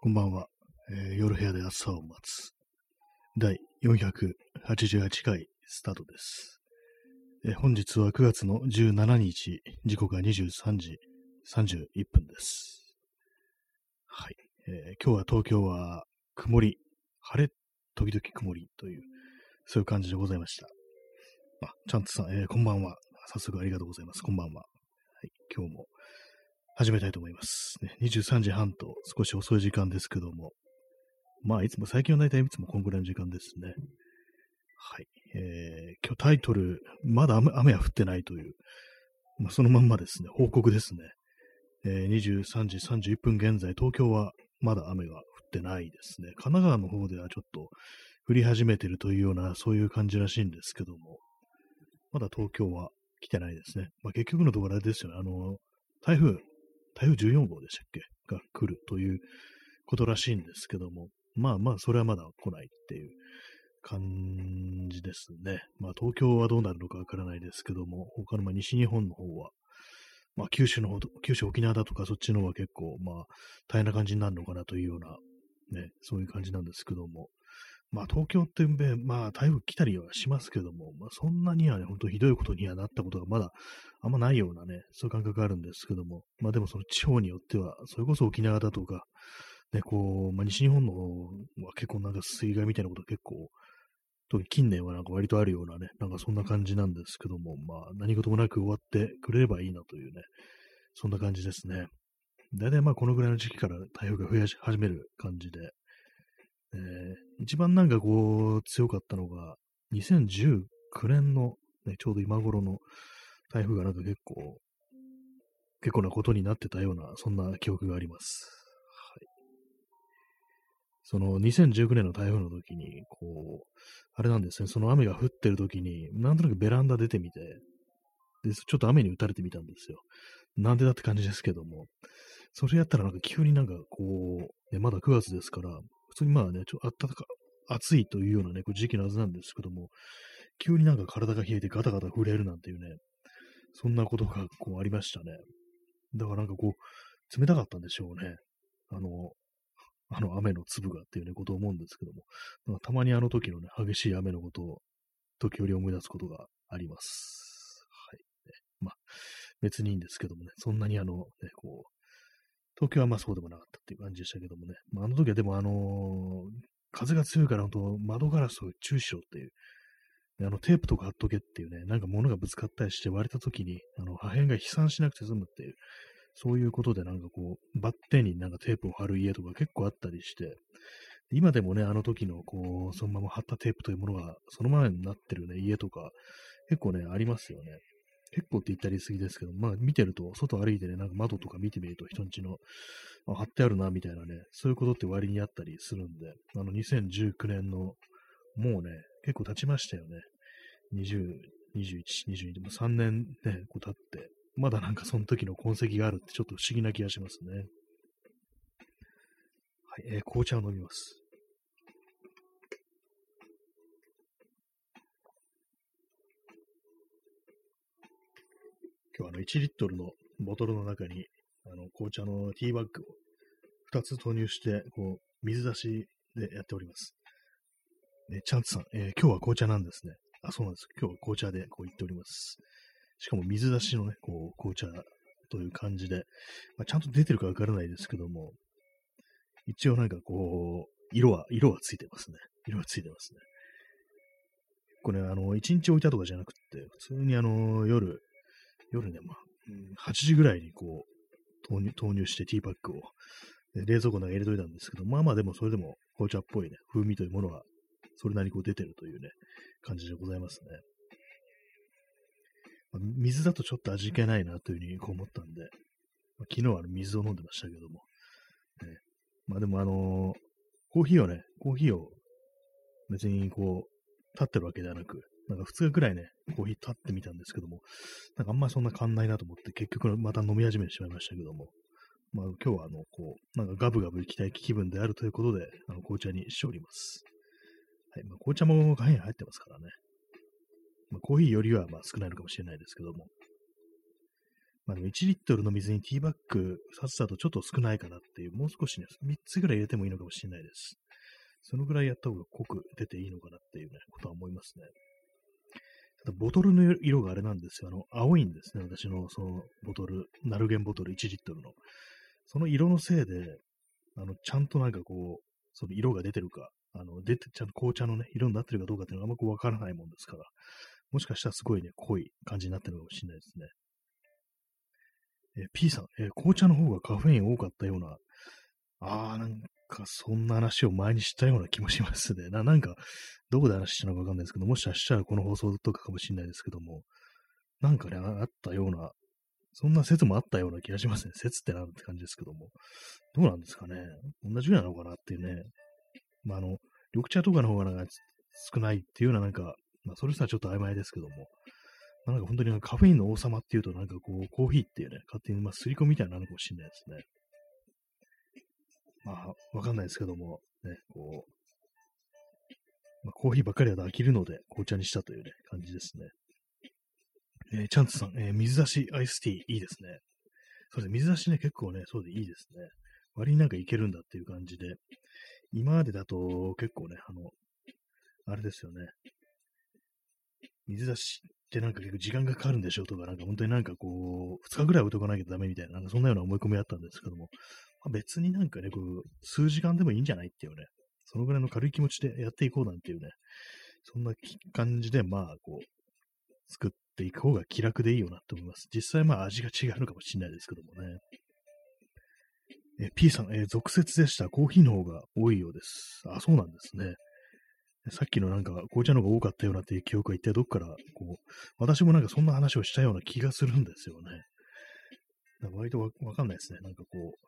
こんばんは、えー夜部屋で朝を待つ。第488回スタートです。えー本日は9月の17日、時刻が23時31分です。はい、えー今日は東京は曇り、晴れ、時々曇りという、そういう感じでございました。あ、ちゃんとさん、えこんばんは。早速ありがとうございます。こんばんは。はい、今日も始めたいと思います。23時半と少し遅い時間ですけども、まあ、いつも、最近は大体いつもこんぐらいの時間ですね。はい。えー、今日タイトル、まだ雨雨は降ってないという、まあ、そのまんまですね、報告ですね。えー、23時31分現在、東京はまだ雨が降ってないですね。神奈川の方ではちょっと降り始めてるというような、そういう感じらしいんですけども、まだ東京は来てないですね。まあ、結局のところあれですよね、あの、台風、台風14号でしたっけ？が来るということらしいんですけども、まあまあ、それはまだ来ないっていう感じですね。まあ、東京はどうなるのかわからないですけども、他のま西日本の方は、まあ、九州の方と、九州、沖縄だとかそっちの方は結構、まあ、大変な感じになるのかなというような、ね、そういう感じなんですけども、まあ、東京って、まあ、台風来たりはしますけども、まあ、そんなにはね、本当ひどいことにはなったことがまだあんまないようなね、そういう感覚があるんですけども、まあでもその地方によっては、それこそ沖縄だとか、ね、こう、まあ西日本の方は結構なんか水害みたいなことが結構、特に近年はなんか割とあるようなね、なんかそんな感じなんですけども、まあ何事もなく終わってくれればいいなというね、そんな感じですね。大体まあこのぐらいの時期から台風が増やし始める感じで、えー一番なんかこう強かったのが、2019年の、ね、ちょうど今頃の台風がなんか結構、結構なことになってたような、そんな記憶があります。はい。その2019年の台風の時に、こう、あれなんですね、その雨が降ってる時に、なんとなくベランダ出てみて、で、ちょっと雨に打たれてみたんですよ。なんでだって感じですけども、それやったらなんか急になんかこう、ね、まだ9月ですから、通にまあね、ちょっと暖か、暑いというようなね、こう時期のはずなんですけども、急になんか体が冷えてガタガタ震えるなんていうね、そんなことがこうありましたね。だからなんかこう、冷たかったんでしょうね。あの、あの雨の粒がっていうね、ことを思うんですけども、なんかたまにあの時のね、激しい雨のことを時折思い出すことがあります。はい。ね、まあ、別にいいんですけどもね、そんなにあの、ね、こう、東京はまあそうでもなかったっていう感じでしたけどもね、まあ、あの時はでもあのー風が強いから本当窓ガラスを注意しろっていう、あのテープとか貼っとけっていうね、なんか物がぶつかったりして割れた時に、あの破片が飛散しなくて済むっていう、そういうことでなんかこう、バッテンになんかテープを貼る家とか結構あったりして、今でもね、あの時のこう、そのまま貼ったテープというものがそのままになってるね、家とか、結構ね、ありますよね。結構って言ったり過ぎですけど、まあ見てると、外歩いてね、なんか窓とか見てみると人んちの、あ貼ってあるな、みたいなね、そういうことって割にあったりするんで、あの2019年の、もうね、結構経ちましたよね。20、21、22でも3年ね、こう経って、まだなんかその時の痕跡があるってちょっと不思議な気がしますね。はい、えー紅茶を飲みます。今日はあの1リットルのボトルの中に、あの紅茶のティーバッグを2つ投入して、こう、水出しでやっております。ね、チャンツさん、えー今日は紅茶なんですね。あ、そうなんです。今日は紅茶でこう言っております。しかも水出しのね、こう、紅茶という感じで、まあ、ちゃんと出てるかわからないですけども、一応なんかこう、色は、色はついてますね。色はついてますね。これ、あの、1日置いたとかじゃなくて、普通にあの、夜、夜ね、まあ、うん8時ぐらいにこう、投入、投入してティーパックを、で冷蔵庫の中に入れといたんですけど、まあまあでもそれでも紅茶っぽいね、風味というものは、それなりにこう出てるというね、感じでございますね。まあ水だとちょっと味気ないなというふうにこう思ったんで、まあ昨日は水を飲んでましたけども、ねまあでもあのーコーヒーをね、コーヒーを別にこう、立ってるわけではなく、なんか2日くらいね、コーヒー立ってみたんですけども、なんかあんまりそんな変わんないなと思って、結局また飲み始めてしまいましたけども、まあ今日はあの、こう、なんかガブガブ行きたい気分であるということで、あの紅茶にしております。はい、まあ、紅茶もカフェイン入ってますからね。まあ、コーヒーよりはまあ少ないのかもしれないですけども。まあでも1リットルの水にティーバッグさつだとちょっと少ないかなっていう、もう少しね、3つぐらい入れてもいいのかもしれないです。そのぐらいやった方が濃く出ていいのかなっていうね、ことは思いますね。ボトルの色があれなんですよ。あの、青いんですね。私のそのボトル、ナルゲンボトル1リットルの。その色のせいで、あの、ちゃんとなんかこう、その色が出てるか、あの、出て、ちゃんと紅茶のね、色になってるかどうかっていうのはあんまこうわからないもんですから、もしかしたらすごいね、濃い感じになってるかもしれないですね。え P さん、え、紅茶の方がカフェイン多かったような、あー、なんかそんな話を前にしたような気もしますね。な、なんか、どこで話したのかわかんないですけど、もしかしたらこの放送とかかもしれないですけども、なんかね、あったような、そんな説もあったような気がしますね。説ってなんて感じですけども。どうなんですかね。同じぐらいなのかなっていうね。まあ、あの、緑茶とかの方がなんか少ないっていうようななんか、まあ、それさちょっと曖昧ですけども、なんか本当にカフェインの王様っていうと、なんかこう、コーヒーっていうね、勝手にまあ、すり込みみたいになるかもしれないですね。まあ、わかんないですけども、ね、こう、まあ、コーヒーばっかりだと飽きるので、紅茶にしたというね、感じですね。えー、チャンツさん、えー、水出しアイスティーいいですね。そうですね、水出しね、結構ね、そうでいいですね。割になんかいけるんだっていう感じで、今までだと結構ね、あの、あれですよね。水出しってなんか結構時間がかかるんでしょうとか、なんか本当になんかこう、2日ぐらい置いとかなきゃダメみたいな、なんかそんなような思い込みあったんですけども、ま、別になんかね、こう、数時間でもいいんじゃないっていうね、そのぐらいの軽い気持ちでやっていこうなんていうね、そんな感じで、まあ、こう、作っていく方が気楽でいいよなと思います。実際まあ味が違うのかもしれないですけどもね。え P さん、えー、続説でした。コーヒーの方が多いようです。あ、そうなんですね。さっきのなんか紅茶の方が多かったようなっていう記憶は一体どっから、こう、私もなんかそんな話をしたような気がするんですよね。割とわかんないですね。なんかこう、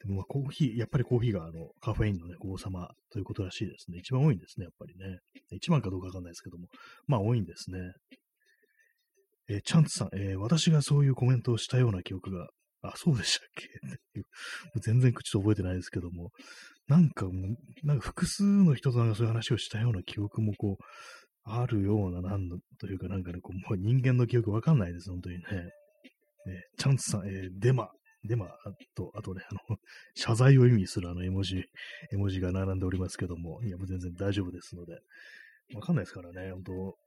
でもまあコーヒー、やっぱりコーヒーがあのカフェインのね、王様ということらしいですね。一番多いんですね、やっぱりね。一番かどうかわかんないですけども、まあ多いんですね。えー、チャンツさん、えー、私がそういうコメントをしたような記憶が、あ、そうでしたっけ？っていう全然口と覚えてないですけども、なんかもう、なんか複数の人となんかそういう話をしたような記憶もこう、あるような、なんというかなんかね、こうもう人間の記憶わかんないです、本当にね。えー、チャンツさん、えー、デマ、デマと、あとね、あの、謝罪を意味するあの絵文字、絵文字が並んでおりますけども、いや、もう全然大丈夫ですので、わかんないですからね、本当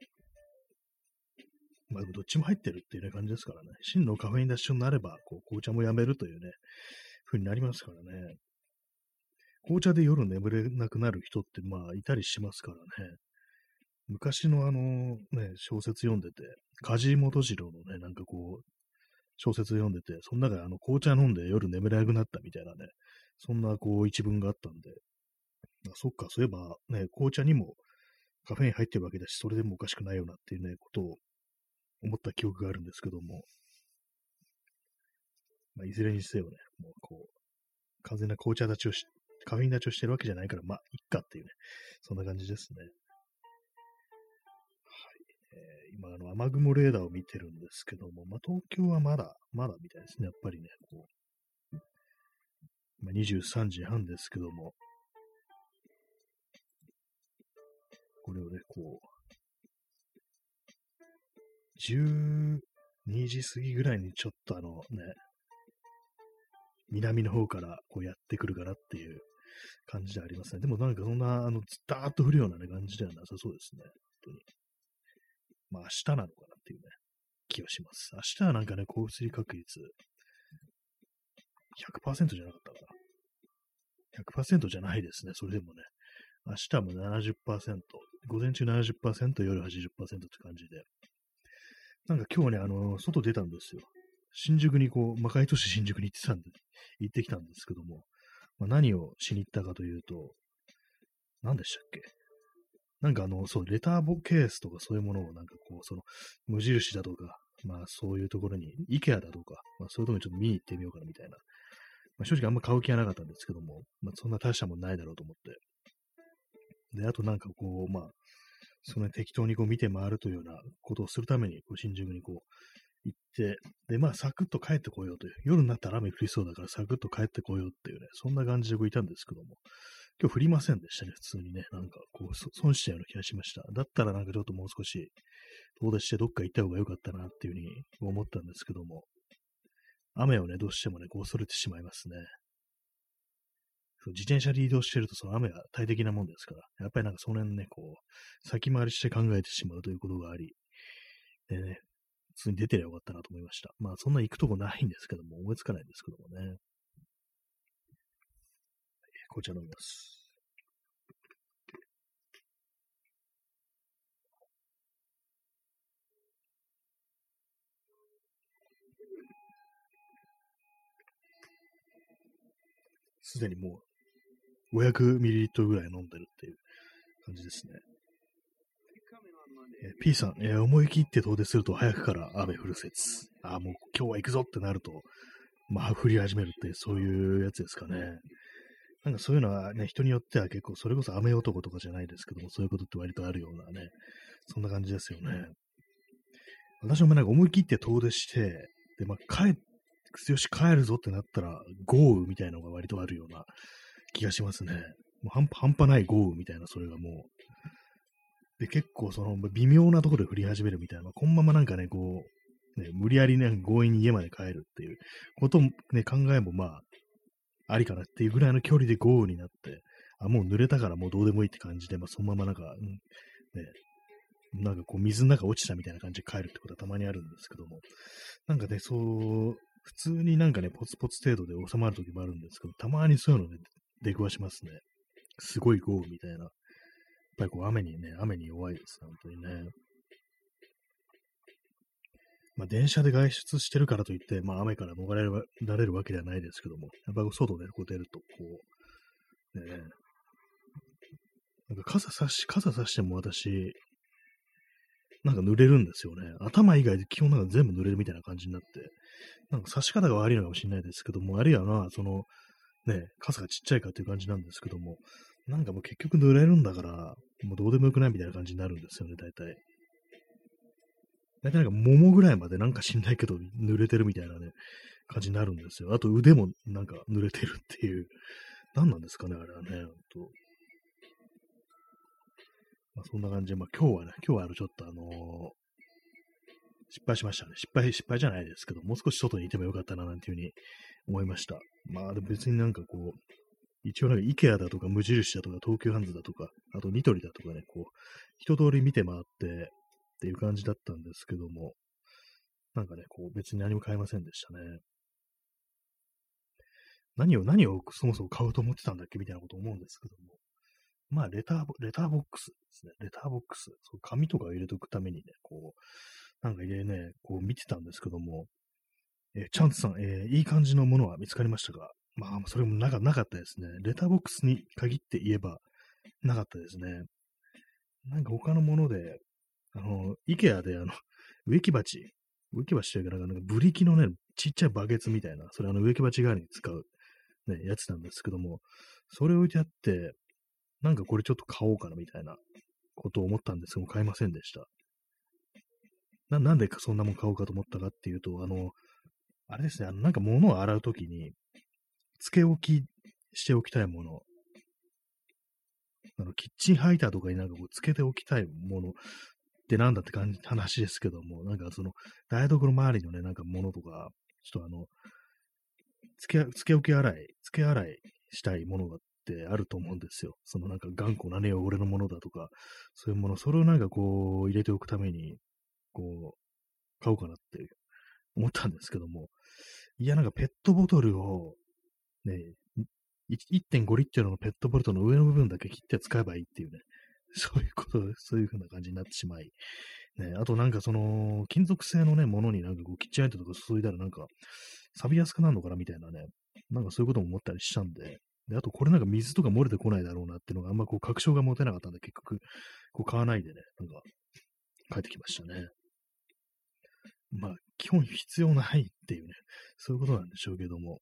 まあ、どっちも入ってるっていうね、感じですからね。真のカフェインダッシュになれば、こう、紅茶もやめるというね、風になりますからね。紅茶で夜眠れなくなる人って、まあ、いたりしますからね。昔のあの、ね、小説読んでて、梶本次郎のね、なんかこう、小説読んでて、その中であの紅茶飲んで夜眠れなくなったみたいなね、そんなこう一文があったんで、あそっか、そういえばね、紅茶にもカフェイン入ってるわけだし、それでもおかしくないよなっていうね、ことを思った記憶があるんですけども、まあ、いずれにせよね、もうこう、完全な紅茶立ちをし、カフェイン立ちをしてるわけじゃないから、まあ、いっかっていうね、そんな感じですね。今、あの、雨雲レーダーを見てるんですけども、まあ、東京はまだ、まだみたいですね。やっぱりね、こう、まあ、23時半ですけども、これをね、こう、12時過ぎぐらいにちょっとあのね、南の方からこうやってくるかなっていう感じでありますね。でもなんかそんな、あの、ずっと降るような、ね、感じではなさそうですね。本当に。まあ明日なのかなっていうね、気がします。明日はなんかね、降水確率100%じゃなかったかな。100%じゃないですね、それでもね。明日も70%、午前中70%、夜80%って感じで。なんか今日ね、あの、外出たんですよ。新宿にこう、魔界都市新宿に行ってたんで、行ってきたんですけども、まあ、何をしに行ったかというと、何でしたっけ？なんかあの、そう、レターボケースとかそういうものをなんかこう、その、無印だとか、まあそういうところに、イケアだとか、まあそういうところにちょっと見に行ってみようかなみたいな。まあ、正直あんま買う気はなかったんですけども、まあそんな大したもんないだろうと思って。で、あとなんかこう、まあ、その適当にこう見て回るというようなことをするために、こう新宿にこう行って、で、まあサクッと帰ってこようという、夜になったら雨降りそうだからサクッと帰ってこようっていうね、そんな感じでこういたんですけども、今日降りませんでしたね、普通にね。なんか、こう、損したような気がしました。だったらなんかちょっともう少し遠出してどっか行った方が良かったなっていうふうに思ったんですけども、雨をね、どうしてもね、こう恐れてしまいますね。そう自転車で移動してるとその雨が大敵なもんですから、やっぱりなんかその辺ね、こう、先回りして考えてしまうということがあり、でね、普通に出てりゃよかったなと思いました。まあそんな行くとこないんですけども、思いつかないんですけどもね。紅茶飲みます。すでにもう 500ml ぐらい飲んでるっていう感じですね。え P さん、えー、思い切って遠出すると早くから雨降る説。あ、もう今日は行くぞってなると、まあ降り始めるってそういうやつですかね。なんかそういうのはね、人によっては結構、それこそ雨男とかじゃないですけども、そういうことって割とあるようなね、そんな感じですよね。私もなんか思い切って遠出して、で、まあ、帰、よし、帰るぞってなったら、豪雨みたいなのが割とあるような気がしますね。もう半半端ない豪雨みたいな、それがもう。で、結構その微妙なところで降り始めるみたいな、このままなんかね、こう、ね、無理やりね、強引に家まで帰るっていうこともね、考えもまあ、ありかなっていうぐらいの距離で豪雨になって、あ、もう濡れたからもうどうでもいいって感じで、まあ、そのままなんか、うん、ね、なんかこう水の中落ちたみたいな感じで帰るってことはたまにあるんですけども、なんかね、そう、普通になんかね、ポツポツ程度で収まる時もあるんですけど、たまにそういうのね、出くわしますね。すごい豪雨みたいな。やっぱりこう雨にね、雨に弱いです、本当にね。まあ、電車で外出してるからといって、まあ、雨から逃れられるわけではないですけども、やっぱ外でこう出ると、こう、ね、なんか傘さし、傘さしても私、なんか濡れるんですよね。頭以外で基本なんか全部濡れるみたいな感じになって、なんか差し方が悪いのかもしれないですけども、あるいはまあ、その、ね、傘がちっちゃいかっていう感じなんですけども、なんかもう結局濡れるんだから、もうどうでもよくないみたいな感じになるんですよね、大体。大体なんか桃ぐらいまでなんか知んないけど濡れてるみたいなね、感じになるんですよ。あと腕もなんか濡れてるっていう。何なんですかね、あれはね、ほんと。まあ、そんな感じで、まあ今日はね、今日はあのちょっとあのー、失敗しましたね。失敗、失敗じゃないですけど、もう少し外にいてもよかったな、なんていうふうに思いました。まあでも別になんかこう、一応なんか IKEA だとか無印だとか東急ハンズだとか、あとニトリだとかね、こう、一通り見て回って、っていう感じだったんですけども、なんかね、こう別に何も買いませんでしたね。何を、何をそもそも買うと思ってたんだっけみたいなこと思うんですけども。まあ、レター、レターボックスですね。レターボックス。そう紙とか入れておくためにね、こう、なんか入れね、こう見てたんですけども、えー、チャンツさん、えー、いい感じのものは見つかりましたが、まあ、それもなかなかったですね。レターボックスに限って言えば、なかったですね。なんか他のもので、あの、イケアであの、植木鉢、植木鉢というか、なんかブリキのね、ちっちゃいバケツみたいな、それあの植木鉢代わりに使う、ね、やつなんですけども、それ置いてあって、なんかこれちょっと買おうかなみたいなことを思ったんですけど買いませんでした。な、なんでそんなもん買おうかと思ったかっていうと、あの、あれですね、あの、なんか物を洗うときに、つけ置きしておきたいもの、あの、キッチンハイターとかになんかこう、つけておきたいものってなんだって感じ、話ですけども、なんかその、台所周りのね、なんかものとか、ちょっとあの、つけ、つけ置き洗い、つけ洗いしたいものがってあると思うんですよ。そのなんか頑固なね、汚れのものだとか、そういうもの、それをなんかこう、入れておくために、こう、買おうかなって思ったんですけども、いや、なんかペットボトルを、ね、1.5リットルのペットボトルの上の部分だけ切って使えばいいっていうね、そういうこと、そういう風な感じになってしまい、ね、あとなんかその、金属製のね、ものになんかこう、キッチンアイテムとか注いだらなんか、錆びやすくなるのかなみたいなね、なんかそういうことも思ったりしたんで、で、あとこれなんか水とか漏れてこないだろうなっていうのがあんまこう確証が持てなかったんで、結局、こう買わないでね、なんか、帰ってきましたね。まあ、基本必要ないっていうね、そういうことなんでしょうけども、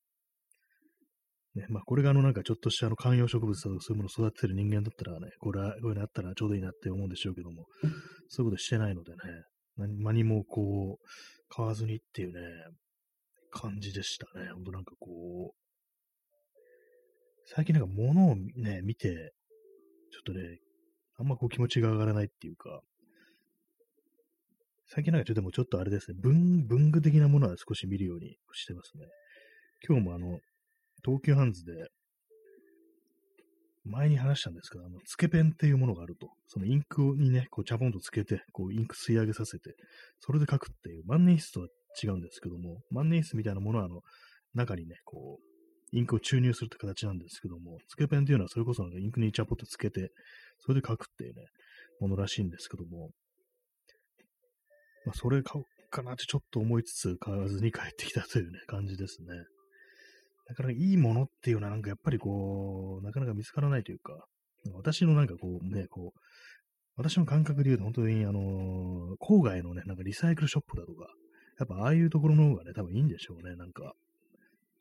ね、まあ、これがあの、なんかちょっとしたあの観葉植物とかそういうものを育ててる人間だったらね、これは、こういうのあったらちょうどいいなって思うんでしょうけども、そういうことしてないのでね、何もこう、買わずにっていうね、感じでしたね。ほんとなんかこう、最近なんか物をね、見て、ちょっとね、あんまこう気持ちが上がらないっていうか、最近なんかちょっともちょっとあれですね、文、文具的なものは少し見るようにしてますね。今日もあの、東急ハンズで、前に話したんですけど、あの、つけペンっていうものがあると。そのインクにね、こう、チャポンとつけて、こう、インク吸い上げさせて、それで書くっていう、万年筆とは違うんですけども、万年筆みたいなものは、あの、中にね、こう、インクを注入するって形なんですけども、つけペンっていうのはそれこそなんかインクにチャポンとつけて、それで書くっていうね、ものらしいんですけども、まあ、それ買おうかなってちょっと思いつつ買わずに帰ってきたというね、感じですね。なかなかいいものっていうのはなんかやっぱりこう、なかなか見つからないというか、私のなんかこうね、こう、私の感覚で言うと本当にあのー、郊外のね、なんかリサイクルショップだとか、やっぱああいうところの方がね、多分いいんでしょうね、なんか。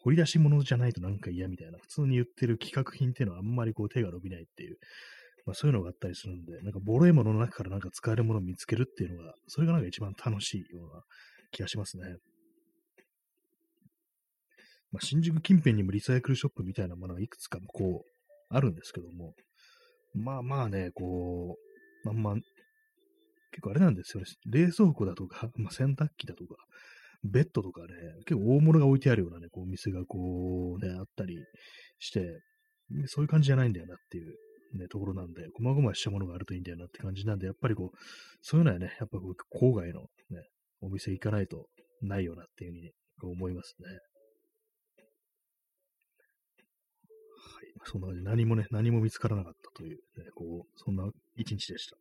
掘り出し物じゃないとなんか嫌みたいな、普通に言ってる企画品っていうのはあんまりこう手が伸びないっていう、まあそういうのがあったりするんで、なんかボロいものの中からなんか使えるものを見つけるっていうのが、それがなんか一番楽しいような気がしますね。まあ、新宿近辺にもリサイクルショップみたいなものがいくつかこう、あるんですけども、まあまあね、こう、まあまあ、結構あれなんですよね。冷蔵庫だとか、まあ、洗濯機だとか、ベッドとかね、結構大物が置いてあるようなね、こう、お店がこう、ね、あったりして、そういう感じじゃないんだよなっていうね、ところなんで、細々したものがあるといいんだよなって感じなんで、やっぱりこう、そういうのはね、やっぱこう、郊外のね、お店行かないとないよなっていうふうに思いますね。そんな感じ何もね、何も見つからなかったという、ね、こう、そんな一日でした。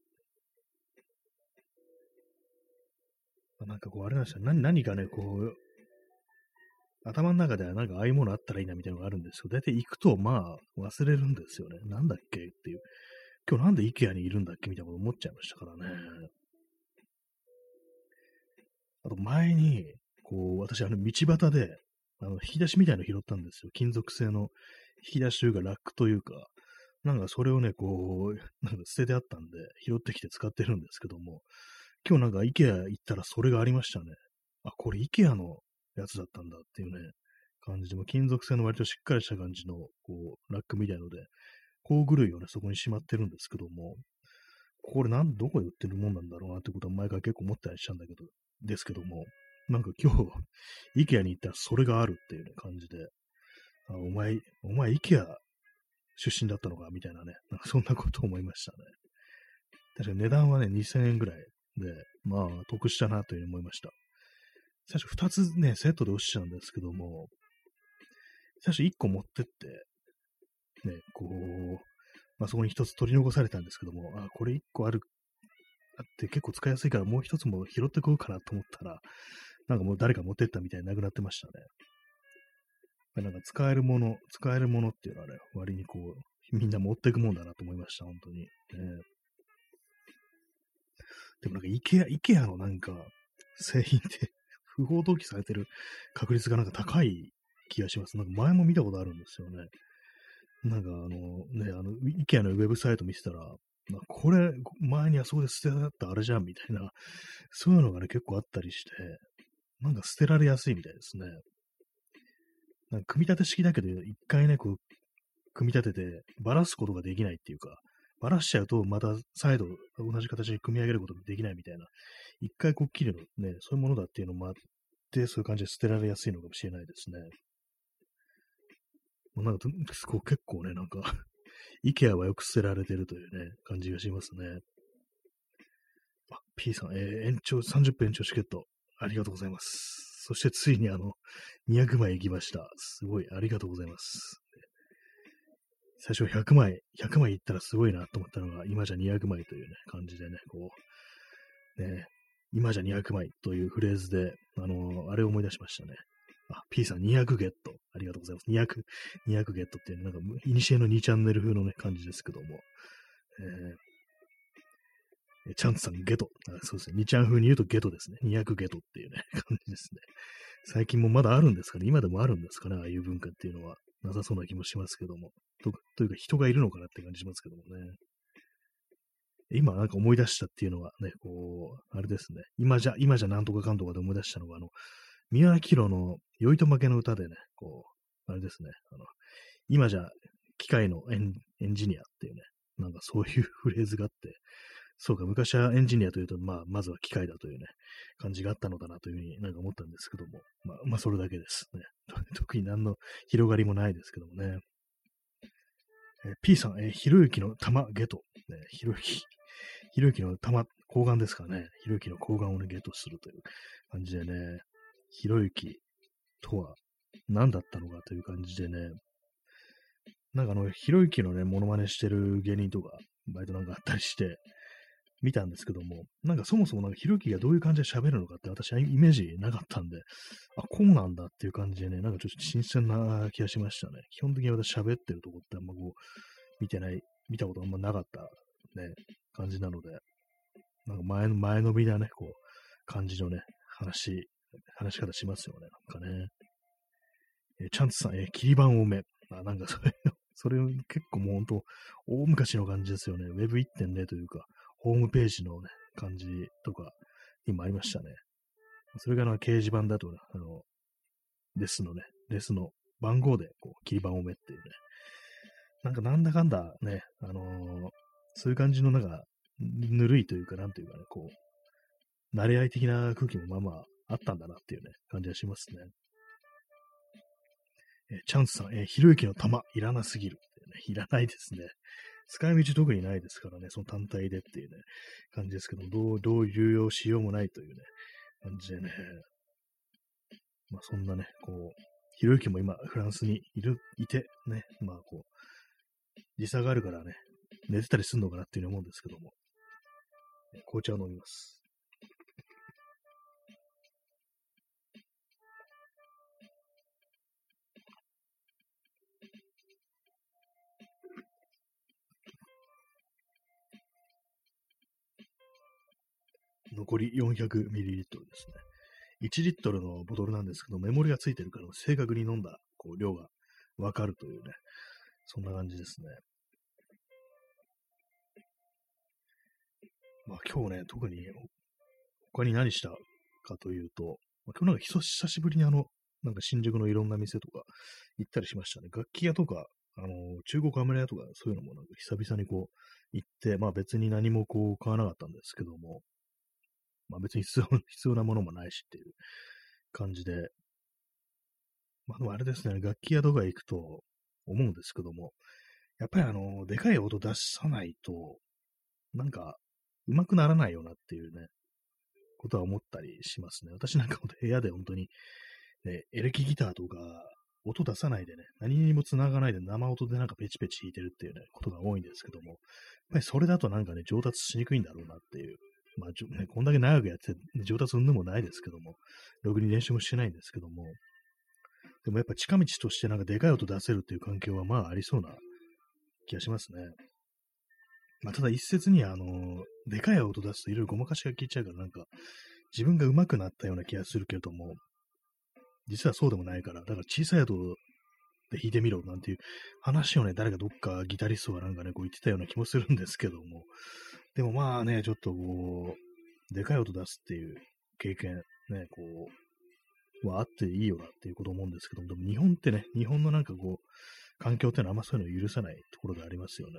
なんかこう、あれなんですよ。何何かね、こう、頭の中ではなんかああいうものあったらいいなみたいなのがあるんですけど、大体行くとまあ忘れるんですよね。なんだっけ？っていう。今日なんで IKEA にいるんだっけ？みたいなこと思っちゃいましたからね。あと前に、こう、私あの道端で、あの、引き出しみたいの拾ったんですよ。金属製の引き出しというか、ラックというか、なんかそれをね、こう、なんか捨ててあったんで、拾ってきて使ってるんですけども、今日なんか IKEA 行ったらそれがありましたね。あ、これ IKEA のやつだったんだっていうね、感じで、も金属製の割としっかりした感じの、こう、ラックみたいので、工具類をね、そこにしまってるんですけども、これなん、どこで売ってるもんなんだろうなってことは前から結構思ったりしたんだけど、ですけども、なんか今日、IKEA に行ったらそれがあるっていうね、感じで、あお前、お前、イケア出身だったのか？みたいなね、なんかそんなこと思いましたね。確か値段はね、2000円ぐらいで、まあ、得したなというふうに思いました。最初2つね、セットで落ちちゃうんですけども、最初1個持ってって、ね、こう、まあ、そこに1つ取り残されたんですけども、あ、これ1個ある、あって結構使いやすいからもう1つも拾ってこようかなと思ったら、なんかもう誰か持ってったみたいになくなってましたね。なんか使えるもの、使えるものっていうのはね、割にこう、みんな持っていくもんだなと思いました、本当に。ね、でもなんか、イケア、イケアのなんか、製品って 不法投棄されてる確率がなんか高い気がします。なんか前も見たことあるんですよね。なんかあの、ね、あの、イケアのウェブサイト見せたら、これ、前にあそこで捨てられたあれじゃんみたいな、そういうのがね、結構あったりして、なんか捨てられやすいみたいですね。なんか組み立て式だけど、一回ね、こう、組み立てて、ばらすことができないっていうか、ばらしちゃうと、また再度同じ形に組み上げることができないみたいな、一回こう切るのね、そういうものだっていうのもあって、そういう感じで捨てられやすいのかもしれないですね。もうなんか、こう結構ね、なんか IKEA はよく捨てられてるというね、感じがしますね。あ、P さん、えー、延長、30分延長チケット、ありがとうございます。そしてついにあの、200枚行きました。すごい、ありがとうございます。最初100枚、100枚行ったらすごいなと思ったのが、今じゃ200枚というね、感じでね、こう、ね、今じゃ200枚というフレーズで、あのあれを思い出しましたね。あ、P さん200ゲット。ありがとうございます。200、200ゲットっていう、ね、なんか、イニシエの2チャンネル風のね、感じですけども。えーチャンツさんゲト。そうですね。2ちゃん風に言うとゲトですね。200ゲトっていうね、感じですね。最近もまだあるんですかね今でもあるんですかねああいう文化っていうのは。なさそうな気もしますけども。とというか人がいるのかなって感じしますけどもね。今なんか思い出したっていうのはね、こう、あれですね。今じゃ、今じゃなんとかかんとかで思い出したのが、あの、宮脇宏の酔いと負けの歌でね、こう、あれですね。あの、今じゃ機械のエンジニアっていうね、なんかそういうフレーズがあって、そうか、昔はエンジニアというと、まあ、まずは機械だというね、感じがあったのかなというふうになんか思ったんですけども、まあ、まあ、それだけですね。特に何の広がりもないですけどもね。えー、P さん、えー、ひろゆきの玉ゲト。ね、ひろゆき、ひろゆきの玉、睾丸ですかね。ひろゆきの睾丸をね、ゲットするという感じでね、ひろゆきとは何だったのかという感じでね、なんかあの、ひろゆきのね、モノマネしてる芸人とか、バイトなんかあったりして、見たんですけども、なんかそもそもなんかひろきがどういう感じで喋るのかって私はイメージなかったんで、あ、こうなんだっていう感じでね、なんかちょっと新鮮な気がしましたね。基本的に私喋ってるとこってあんまこう、見てない、見たことあんまなかったね、感じなので、なんか前の、前のびなね、こう、感じのね、話、話し方しますよね、なんかね。えチャンツさん、え切り板多め。あ、なんかそれそれ結構もうほんと、大昔の感じですよね。Web1.0 というか、ホームページのね、感じとか、今ありましたね。それが掲示板だと、ね、あの、レスのね、レスの番号で、こう、切り板多めっていうね。なんかなんだかんだね、あのー、そういう感じのなんか、ぬるいというか、なんというかね、こう、慣れ合い的な空気もまあまああったんだなっていうね、感じがしますね。えチャンスさん、え、ひろゆきの玉、いらなすぎる、ね。いらないですね。使い道特にないですからね、その単体でっていうね、感じですけども、どう、どう流用しようもないというね、感じでね。まあそんなね、こう、ひろゆきも今、フランスにいる、いて、ね、まあこう、時差があるからね、寝てたりすんのかなっていうふうに思うんですけども、紅茶を飲みます。残り 400ml ですね。1リットルのボトルなんですけど、メモリがついてるから正確に飲んだこう量がわかるというね、そんな感じですね。まあ今日ね、特に他に何したかというと、まあ、今日なんか久しぶりにあの、なんか新宿のいろんな店とか行ったりしましたね。楽器屋とか、あの、中古カメラ屋とかそういうのもなんか久々にこう行って、まあ別に何もこう買わなかったんですけども、まあ別に必要 必要なものもないしっていう感じで、まあでもあれですね、楽器屋とか行くと思うんですけども、やっぱりあの、でかい音出さないと、なんか、上手くならないよなっていうね、ことは思ったりしますね。私なんか部屋で本当に、ね、エレキギターとか、音出さないでね、何にも繋がないで生音でなんかペチペチ弾いてるっていうね、ことが多いんですけども、やっぱりそれだとなんかね、上達しにくいんだろうなっていうまあ、ね、こんだけ長くやって上達すんでもないですけども、ログに練習もしてないんですけども、でもやっぱ近道としてなんかでかい音出せるっていう環境はまあありそうな気がしますね。まあ、ただ一説に、あの、でかい音出すといろいろごまかしが効いちゃうから、なんか、自分が上手くなったような気がするけれども、実はそうでもないから、だから小さい音で弾いてみろなんていう話をね、誰かどっかギタリストがなんかね、こう言ってたような気もするんですけども、でもまあね、ちょっとこう、でかい音出すっていう経験、ね、こう、はあっていいよなっていうこと思うんですけども、でも日本ってね、日本のなんかこう、環境ってのはあんまそういうのを許さないところがありますよね。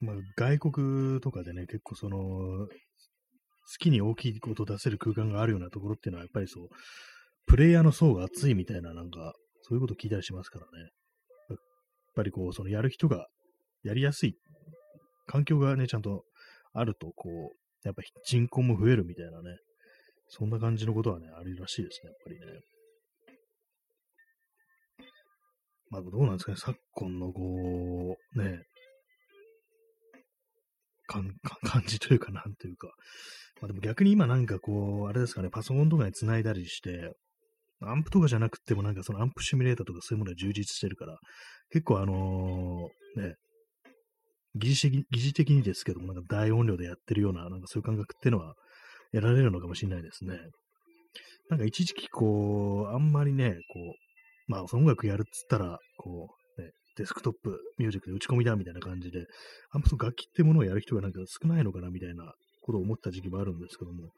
まあ、外国とかでね、結構その、好きに大きい音出せる空間があるようなところっていうのは、やっぱりそう、プレイヤーの層が厚いみたいな、なんか、そういうこと聞いたりしますからね。やっぱりこう、そのやる人がやりやすい環境がね、ちゃんとあると、こう、やっぱ人口も増えるみたいなね、そんな感じのことはね、あるらしいですね、やっぱりね。まあ、どうなんですかね、昨今の、こう、ね、感じというか、なんというか。まあでも逆に今なんかこう、あれですかね、パソコンとかに繋いだりして、アンプとかじゃなくてもなんかそのアンプシミュレーターとかそういうものが充実してるから、結構あのー、ね、疑似的にですけども、なんか大音量でやってるような、なんかそういう感覚っていうのは得られるのかもしれないですね。なんか一時期こう、あんまりね、こう、まあ音楽やるっつったら、こう、ね、デスクトップミュージックで打ち込みだみたいな感じで、あんまその楽器ってものをやる人がなんか少ないのかなみたいなことを思った時期もあるんですけども、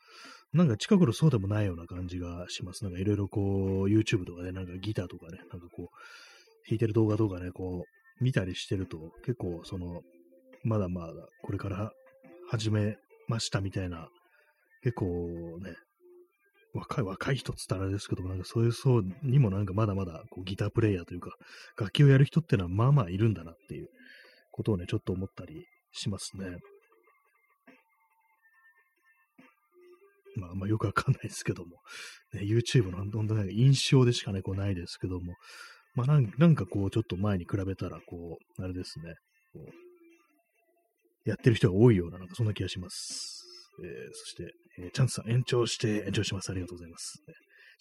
なんか近頃そうでもないような感じがします。なんかいろいろこう、YouTube とかでなんかギターとかね、なんかこう、弾いてる動画とかね、こう、見たりしてると、結構その、まだまだこれから始めましたみたいな、結構ね、若い、若い人っつったらあれですけども、なんかそういう層にもなんかまだまだこうギタープレイヤーというか、楽器をやる人ってのはまあまあいるんだなっていうことをね、ちょっと思ったりしますね。まあ、まあよくわかんないですけども、ね、YouTube の本当ね、印象でしかね、こうないですけども、まあなんなんかこう、ちょっと前に比べたら、こう、あれですね、こうやってる人が多いような、なんかそんな気がします。えー、そして、えー、チャンスさん延長して延長します。ありがとうございます。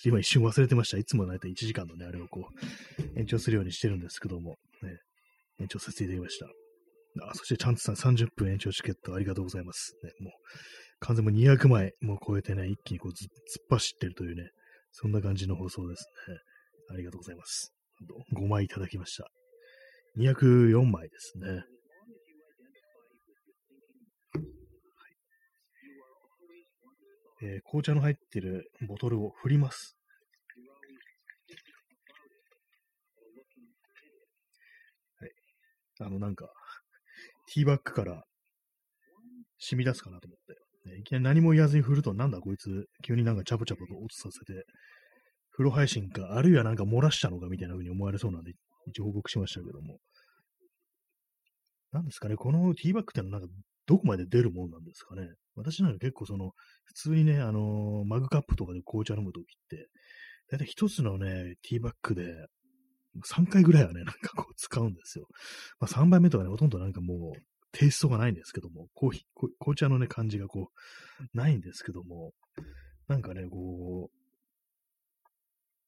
今一瞬忘れてました。いつも大体1時間のね、あれをこう、延長するようにしてるんですけども、ね、延長させていただきました。あ、そしてチャンスさん30分延長チケットありがとうございます。ね、もう、完全も200枚も超えてね、一気にこう突っ走ってるというね、そんな感じの放送ですね。ありがとうございます。5枚いただきました。204枚ですね。はいえー、紅茶の入ってるボトルを振ります。はい。あの、なんか、ティーバッグから染み出すかなと思って。いきなり何も言わずに振ると、なんだこいつ、急になんかチャプチャプと音させて、風呂配信か、あるいはなんか漏らしたのかみたいな風に思われそうなんで、一応報告しましたけども。なんですかね、このティーバッグってのはなんか、どこまで出るもんなんですかね。私なんか結構その、普通にね、あのー、マグカップとかで紅茶飲むときって、だいたい一つのね、ティーバッグで、3回ぐらいはね、なんかこう使うんですよ。まあ、3杯目とかね、ほとんどなんかもう、テイストがないんですけども、コーヒー、紅茶のね、感じがこう、ないんですけども、なんかね、こう、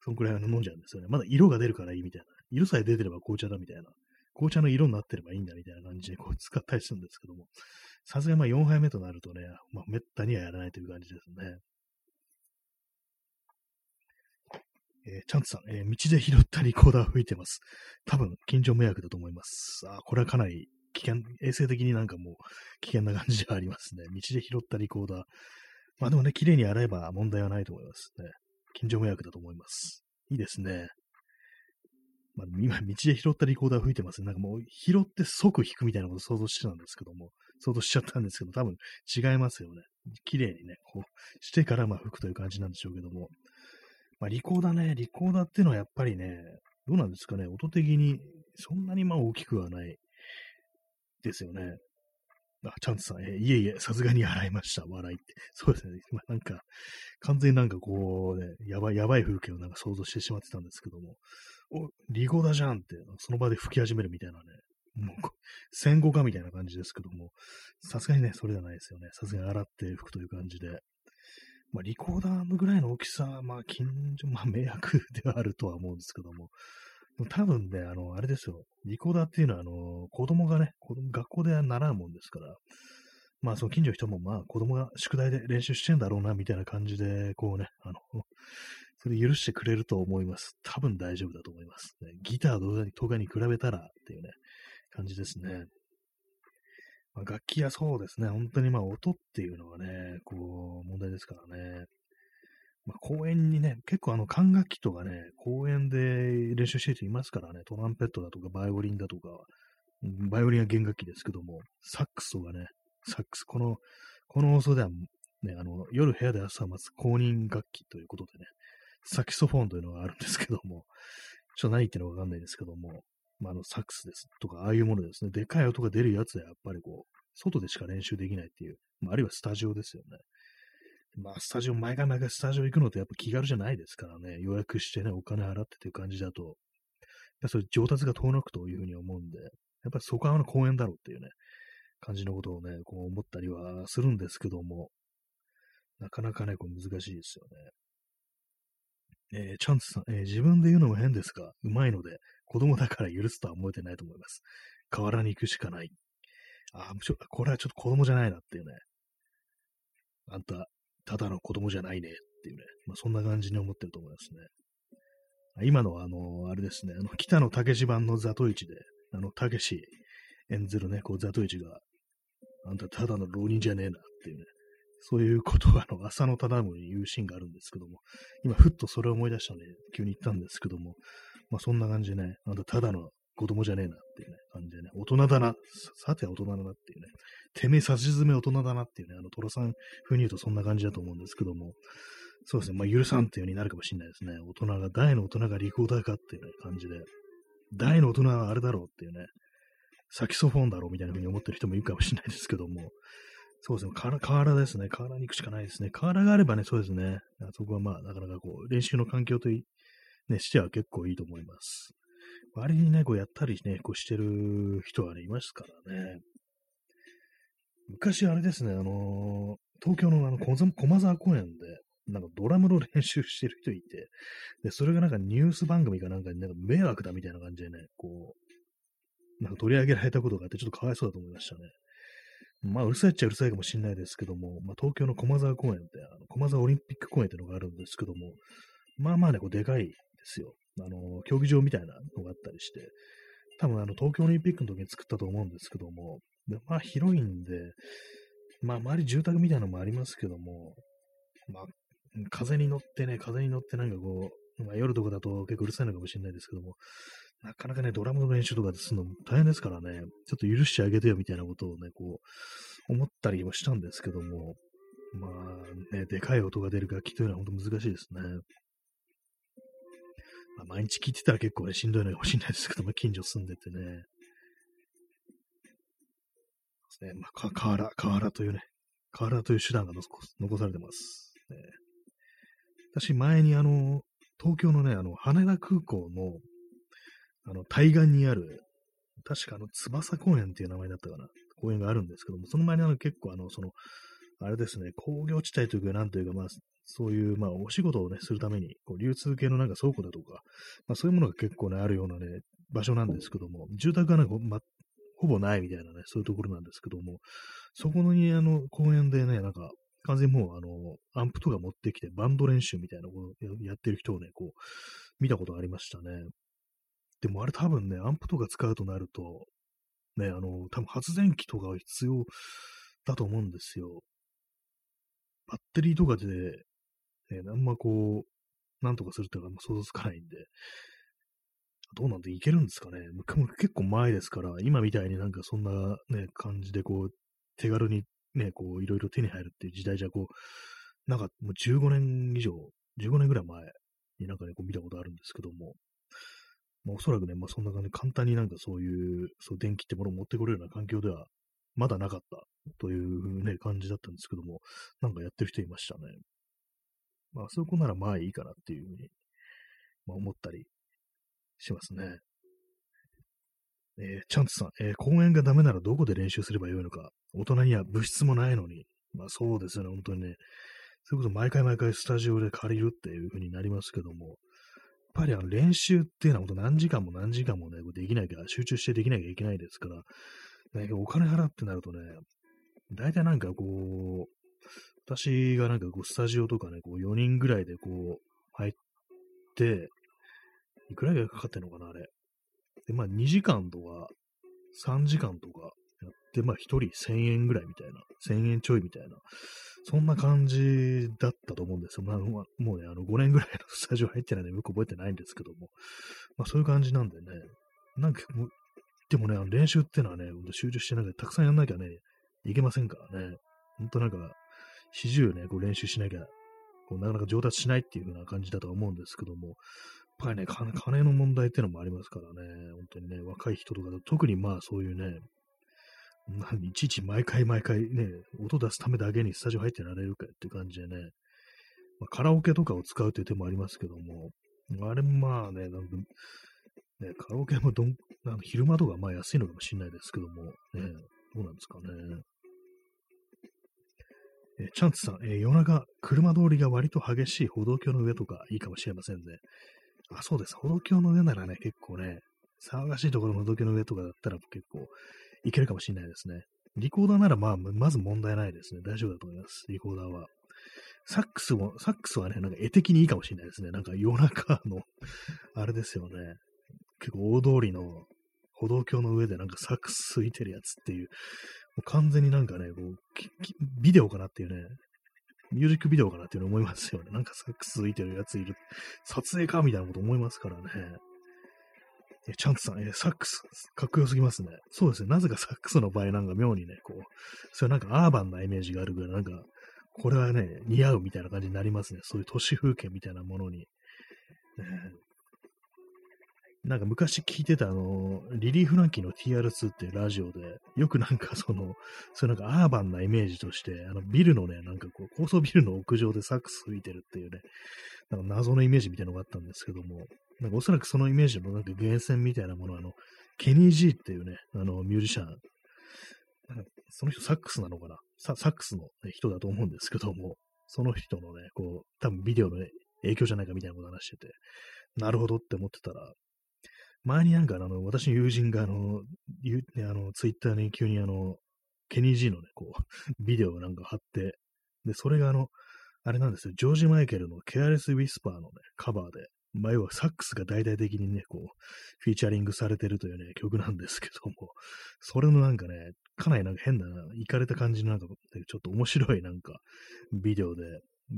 そんくらい飲んじゃうんですよね。まだ色が出るからいいみたいな。色さえ出てれば紅茶だみたいな。紅茶の色になってればいいんだみたいな感じでこう使ったりするんですけども、さすがにまあ4杯目となるとね、まあ、めったにはやらないという感じですね。えー、チャンツさん、えー、道で拾ったリコーダー吹いてます。多分、近所迷惑だと思います。あ、これはかなり危険、衛生的になんかもう危険な感じがありますね。道で拾ったリコーダー。まあでもね、綺麗に洗えば問題はないと思いますね。近所迷惑だと思います。いいですね。まあ、今、道で拾ったリコーダー吹いてますね。なんかもう、拾って即引くみたいなこと想像してたんですけども、想像しちゃったんですけど、多分違いますよね。綺麗にね、こう、してからまあ吹くという感じなんでしょうけども。まあ、リコーダーね、リコーダーっていうのはやっぱりね、どうなんですかね、音的にそんなにまあ大きくはないですよね。あ、チャンスさん、えいえいえ、さすがに洗いました。笑いって。そうですね。まあ、なんか、完全になんかこうね、やばい、やばい風景をなんか想像してしまってたんですけども、お、リゴだじゃんって、その場で吹き始めるみたいなね、もう、戦後かみたいな感じですけども、さすがにね、それじゃないですよね。さすがに洗って吹くという感じで。まあ、リコーダーぐらいの大きさ、まあ、近所、まあ、迷惑ではあるとは思うんですけども、多分ね、あの、あれですよ。リコーダーっていうのは、あの、子供がね、子供学校で習うもんですから、まあ、その近所の人も、まあ、子供が宿題で練習してんだろうな、みたいな感じで、こうね、あの、それ許してくれると思います。多分大丈夫だと思います。ね、ギターとかに比べたらっていうね、感じですね。まあ、楽器やそうですね、本当にまあ音っていうのはね、こう、問題ですからね。まあ、公園にね、結構あの管楽器とかね、公園で練習してる人いますからね、トランペットだとかバイオリンだとか、バイオリンは弦楽器ですけども、サックスとかね、サックス、この、この放送ではね、あの、夜部屋で朝を待つ公認楽器ということでね、サキソフォンというのがあるんですけども、ちょっと何言ってるのかわかんないですけども、まあ、あの、サックスですとか、ああいうものですね、でかい音が出るやつはやっぱりこう、外でしか練習できないっていう、まあ、あるいはスタジオですよね。まあ、スタジオ、前が長いスタジオ行くのってやっぱ気軽じゃないですからね、予約してね、お金払ってという感じだと、やそれ上達が遠のくというふうに思うんで、やっぱりそこはあの公園だろうっていうね、感じのことをね、こう思ったりはするんですけども、なかなかね、こう難しいですよね。えー、チャンスさん、えー、自分で言うのも変ですが、うまいので、子供だから許すとは思えてないと思います。河原に行くしかない。あ、むしろこれはちょっと子供じゃないなっていうね。あんた、ただの子供じゃないねっていうね、まあ、そんな感じに思ってると思いますね。今の、あの、あれですね、あの、北野武版のザトイチで、あの、たけし演ずるね、こう、ザトイチが、あんたただの浪人じゃねえなっていうね、そういうことを、あの、浅野忠信に言うシーンがあるんですけども、今、ふっとそれを思い出したので、急に言ったんですけども、まあ、そんな感じでね、あんたただの子供じゃねえなっていうね、感じでね、大人だな、さて大人だなっていうね、てめえ差し詰め大人だなっていうね、あの、トラさん風に言うとそんな感じだと思うんですけども、そうですね、まあ、許さんっていう風になるかもしれないですね。大人が、大の大人がリコーダーかっていう、ね、感じで、大の大人はあれだろうっていうね、サキソフォンだろうみたいな風に思ってる人もいるかもしれないですけども、そうですね、河原ですね。河原に行くしかないですね。河原があればね、そうですね。そこはまあ、なかなかこう、練習の環境とい、ね、しては結構いいと思います。周りにね、こうやったりね、こうしてる人はね、いますからね。昔あれですね、あのー、東京のあの駒沢公園で、なんかドラムの練習してる人いて、で、それがなんかニュース番組かなんかになんか迷惑だみたいな感じでね、こう、なんか取り上げられたことがあって、ちょっとかわいそうだと思いましたね。まあ、うるさいっちゃうるさいかもしれないですけども、まあ、東京の駒沢公園って、あの駒沢オリンピック公園っていうのがあるんですけども、まあまあね、こうでかいですよ。あの、競技場みたいなのがあったりして、多分あの、東京オリンピックの時に作ったと思うんですけども、でまあ広いんで、まあ周り住宅みたいなのもありますけども、まあ、風に乗ってね、風に乗ってなんかこう、まあ、夜とかだと結構うるさいのかもしれないですけども、なかなかね、ドラムの練習とかするの大変ですからね、ちょっと許してあげてよみたいなことをね、こう、思ったりもしたんですけども、まあね、でかい音が出る楽器というのは本当難しいですね。まあ、毎日聴いてたら結構ね、しんどいのかもしれないですけども、近所住んでてね。ね、まあ、河原、河原というね、河原という手段が残されてます。ね、私、前にあの、東京のね、あの、羽田空港の、あの、対岸にある、確かあの、翼公園っていう名前だったかな、公園があるんですけども、その前にあの、結構あの、その、あれですね、工業地帯というか、なんというか、まあ、そういう、まあ、お仕事をね、するために、こう流通系のなんか倉庫だとか、まあ、そういうものが結構ね、あるようなね、場所なんですけども、住宅がなんか、ま、ほぼないみたいなね、そういうところなんですけども、そこの、あの、公園でね、なんか、完全にもう、あの、アンプとか持ってきて、バンド練習みたいなことをやってる人をね、こう、見たことがありましたね。でもあれ多分ね、アンプとか使うとなると、ね、あの、多分発電機とかは必要だと思うんですよ。バッテリーとかで、ね、あんまこう、なんとかするっていうのは想像つかないんで、どうなんていけるんですかね。結構前ですから、今みたいになんかそんなね、感じでこう、手軽にね、こう、いろいろ手に入るっていう時代じゃこう、なんかもう15年以上、15年ぐらい前になんかね、こう見たことあるんですけども、まあ、おそらくね、まあ、そんな感じ、簡単になんかそういう、そう、電気ってものを持ってこれるような環境では、まだなかったというね、感じだったんですけども、なんかやってる人いましたね。まあ、そこならまあいいかなっていうふうに、まあ、思ったりしますね。えー、チャンツさん、えー、公園がダメならどこで練習すればよいのか。大人には物質もないのに。まあそうですよね、本当にね。そういうこと毎回毎回スタジオで借りるっていう風になりますけども、やっぱりあの練習っていうのは本当何時間も何時間もね、できなきゃ、集中してできなきゃいけないですから、ね、お金払ってなるとね、大体なんかこう、私がなんかこう、スタジオとかね、こう4人ぐらいでこう、入って、いくらぐらいかかってんのかな、あれ。で、まあ2時間とか、3時間とかやって、まあ1人1000円ぐらいみたいな、1000円ちょいみたいな、そんな感じだったと思うんですよ。まあ、もうね、あの5年ぐらいのスタジオ入ってないのでよく覚えてないんですけども、まあそういう感じなんでね、なんかもうでもね、あの練習っていうのはね、集中してなんかたくさんやんなきゃね、いけませんからね、ほんとなんか、始終ね、こう練習しなきゃ、こうなかなか上達しないっていう風な感じだとは思うんですけども、やっぱりね、金の問題っていうのもありますからね、本当にね、若い人とか特にまあそういうね、いちいち毎回毎回ね、音出すためだけにスタジオ入ってられるかっていう感じでね、まあ、カラオケとかを使うという手もありますけども、あれもまあね、なんかね、カラオケもどんあの昼間とかまあ安いのかもしれないですけども、ね、どうなんですかね。えチャンツさん、え、夜中、車通りが割と激しい歩道橋の上とかいいかもしれませんね。あ、そうです。歩道橋の上ならね、結構ね、騒がしいところの歩道橋の上とかだったら結構いけるかもしれないですね。リコーダーならまあ、まず問題ないですね。大丈夫だと思います。リコーダーは。サックスも、サックスはね、なんか絵的にいいかもしれないですね。なんか夜中のあれですよね。結構大通りの歩道橋の上でなんかサックス吹いてるやつっていう、もう完全になんかね、こう、ビデオかなっていうね、ミュージックビデオかなっていうの思いますよね。なんかサックス吹いてるやついる。撮影かみたいなこと思いますからね。えチャンツさん、えサックス、かっこよすぎますね。そうですね。なぜかサックスの場合なんか妙にね、こう、それなんかアーバンなイメージがあるぐらい、なんか、これはね、似合うみたいな感じになりますね。そういう都市風景みたいなものに。なんか昔聞いてたあの、リリー・フランキーの TR2 っていうラジオで、よくなんかその、そういうなんかアーバンなイメージとして、あのビルのね、なんかこう、高層ビルの屋上でサックス吹いてるっていうね、なんか謎のイメージみたいなのがあったんですけども、なんかおそらくそのイメージのなんか源泉みたいなものは、あの、ケニー・ジーっていうね、あの、ミュージシャン、なんかその人サックスなのかな？サックスの、人だと思うんですけども、その人のね、こう、多分ビデオの、ね、影響じゃないかみたいなこと話してて、なるほどって思ってたら、前になんかあの、私の友人があの、ゆねあの、ツイッターに急にあの、ケニー・ジーのね、こう、ビデオをなんか貼って、で、それがあの、あれなんですよ、ジョージ・マイケルのケアレス・ウィスパーのね、カバーで、まあ、要はサックスが大々的にね、こう、フィーチャリングされてるというね、曲なんですけども、それのなんかね、かなりなんか変な、いかれた感じのなんか、ちょっと面白いなんか、ビデオで、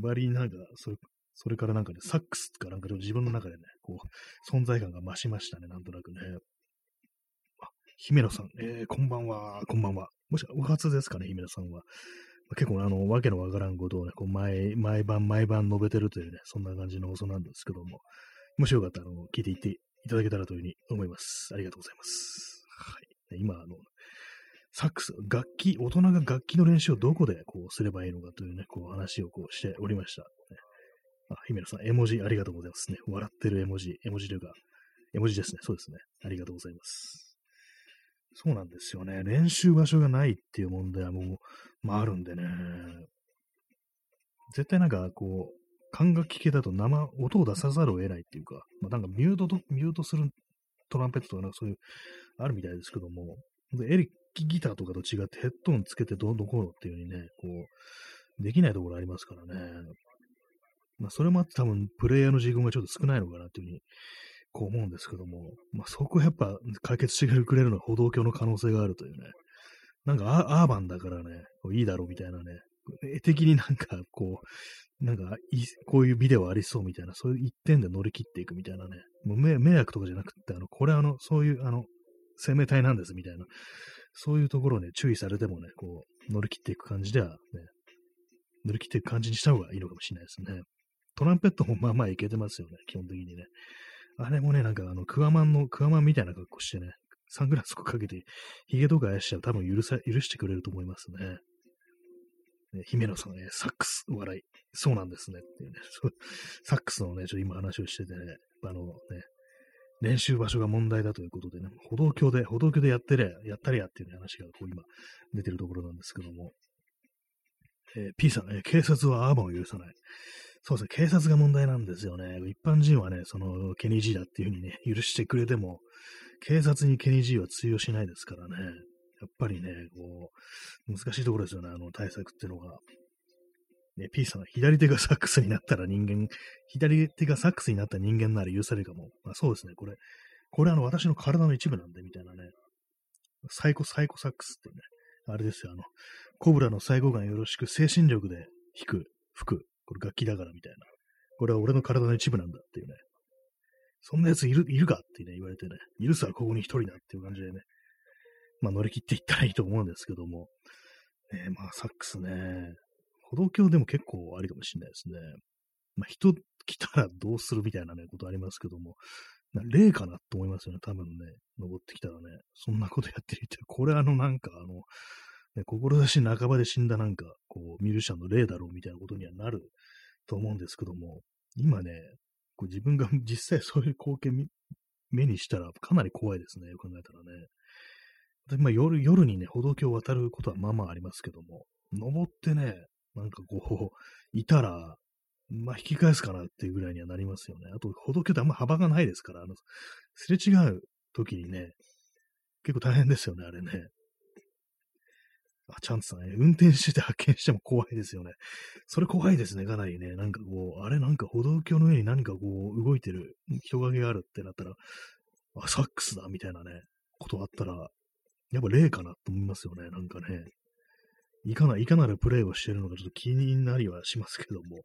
割になんか、それ、それからなんかね、サックスとかなんかでも自分の中でね、こう、存在感が増しましたね、なんとなくね。あ、姫野さん、えー、こんばんは、こんばんは。もしか、お初ですかね、姫野さんはま。結構、あの、わけのわからんことをね、こう毎、毎晩毎晩述べてるというね、そんな感じの放送なんですけども、もしよかったら、あの、聞いていっていただけたらというふうに思います。ありがとうございます。はい。今、あの、サックス、楽器、大人が楽器の練習をどこでこうすればいいのかというね、こう話をこうしておりました。あ、姫野さん、絵文字ありがとうございますね。笑ってる絵文字、絵文字というか、絵文字ですね。そうですね。ありがとうございます。そうなんですよね。練習場所がないっていう問題はもう、まああるんでね。絶対なんかこう、管楽器系だと生、音を出さざるを得ないっていうか、まあなんかミュートと、ミュートするトランペットとかなんかそういう、あるみたいですけども、でエレキギターとかと違ってヘッドホンつけてどんどんこうのっていう風にね、こう、できないところありますからね。まあそれもあって多分プレイヤーの自分がちょっと少ないのかなっていう風にこう思うんですけども、まあ、そこやっぱ解決してくれるのは歩道橋の可能性があるというね。なんかアーバンだからね、いいだろうみたいなね、絵的になんかこう、なんかこういうビデオありそうみたいな、そういう一点で乗り切っていくみたいなね、もう迷惑とかじゃなくて、あの、これあの、そういうあの、生命体なんですみたいな、そういうところね、注意されてもね、こう、乗り切っていく感じではね、乗り切っていく感じにした方がいいのかもしれないですね。トランペットもまあまあいけてますよね、基本的にね。あれもね、なんかあの、クワマンの、クワマンみたいな格好してね、サングラスをかけて、髭とかあやしちゃ多分許さ、許してくれると思いますね。ね姫野さんね、サックス、笑い。そうなんですね。っていうね、サックスのね、ちょっと今話をしててね、あのね、練習場所が問題だということでね、歩道橋で、歩道橋でやってりゃ、やったりやっていう、ね話がこう今出てるところなんですけども、えー、P さん、えー、警察はアーバンを許さない。そうですね、警察が問題なんですよね。一般人はね、その、ケニー G だっていうふうにね、許してくれても、警察にケニー G は通用しないですからね。やっぱりね、こう、難しいところですよね、あの対策っていうのが。ね、P さん、左手がサックスになったら人間、左手がサックスになった人間なら許されるかも。まあ、そうですね、これ、これあの、私の体の一部なんで、みたいなね。サイコ、サイコサックスってね、あれですよ、あの、コブラの最後眼よろしく精神力で弾く、吹く、これ楽器だからみたいな。これは俺の体の一部なんだっていうね。そんな奴いる、いるかってね、言われてね、いるさ、ここに一人だっていう感じでね、まあ乗り切っていったらいいと思うんですけども、ね、まあサックスね、歩道橋でも結構ありかもしれないですね。まあ人来たらどうするみたいなね、ことありますけども、例かなと思いますよね、多分ね、登ってきたらね、そんなことやってるって、これあのなんかあの、ね、志半ばで死んだなんか、こう、ミュージシャンの例だろうみたいなことにはなると思うんですけども、今ね、こう自分が 実際そういう光景目にしたらかなり怖いですね、よく考えたらね。でまあ、夜、夜にね、歩道橋を渡ることはまあまあありますけども、登ってね、なんかこう、いたら、まあ引き返すかなっていうぐらいにはなりますよね。あと、歩道橋ってあんま幅がないですから、あの、すれ違う時にね、結構大変ですよね、あれね。あ、チャンツさんね、運転してて発見しても怖いですよね。それ怖いですね、かなりね。なんかこう、あれなんか歩道橋の上に何かこう、動いてる人影があるってなったら、あ、サックスだ、みたいなね、ことあったら、やっぱ霊かなと思いますよね、なんかね。いかな、いかなるプレイをしてるのかちょっと気になりはしますけども、ね、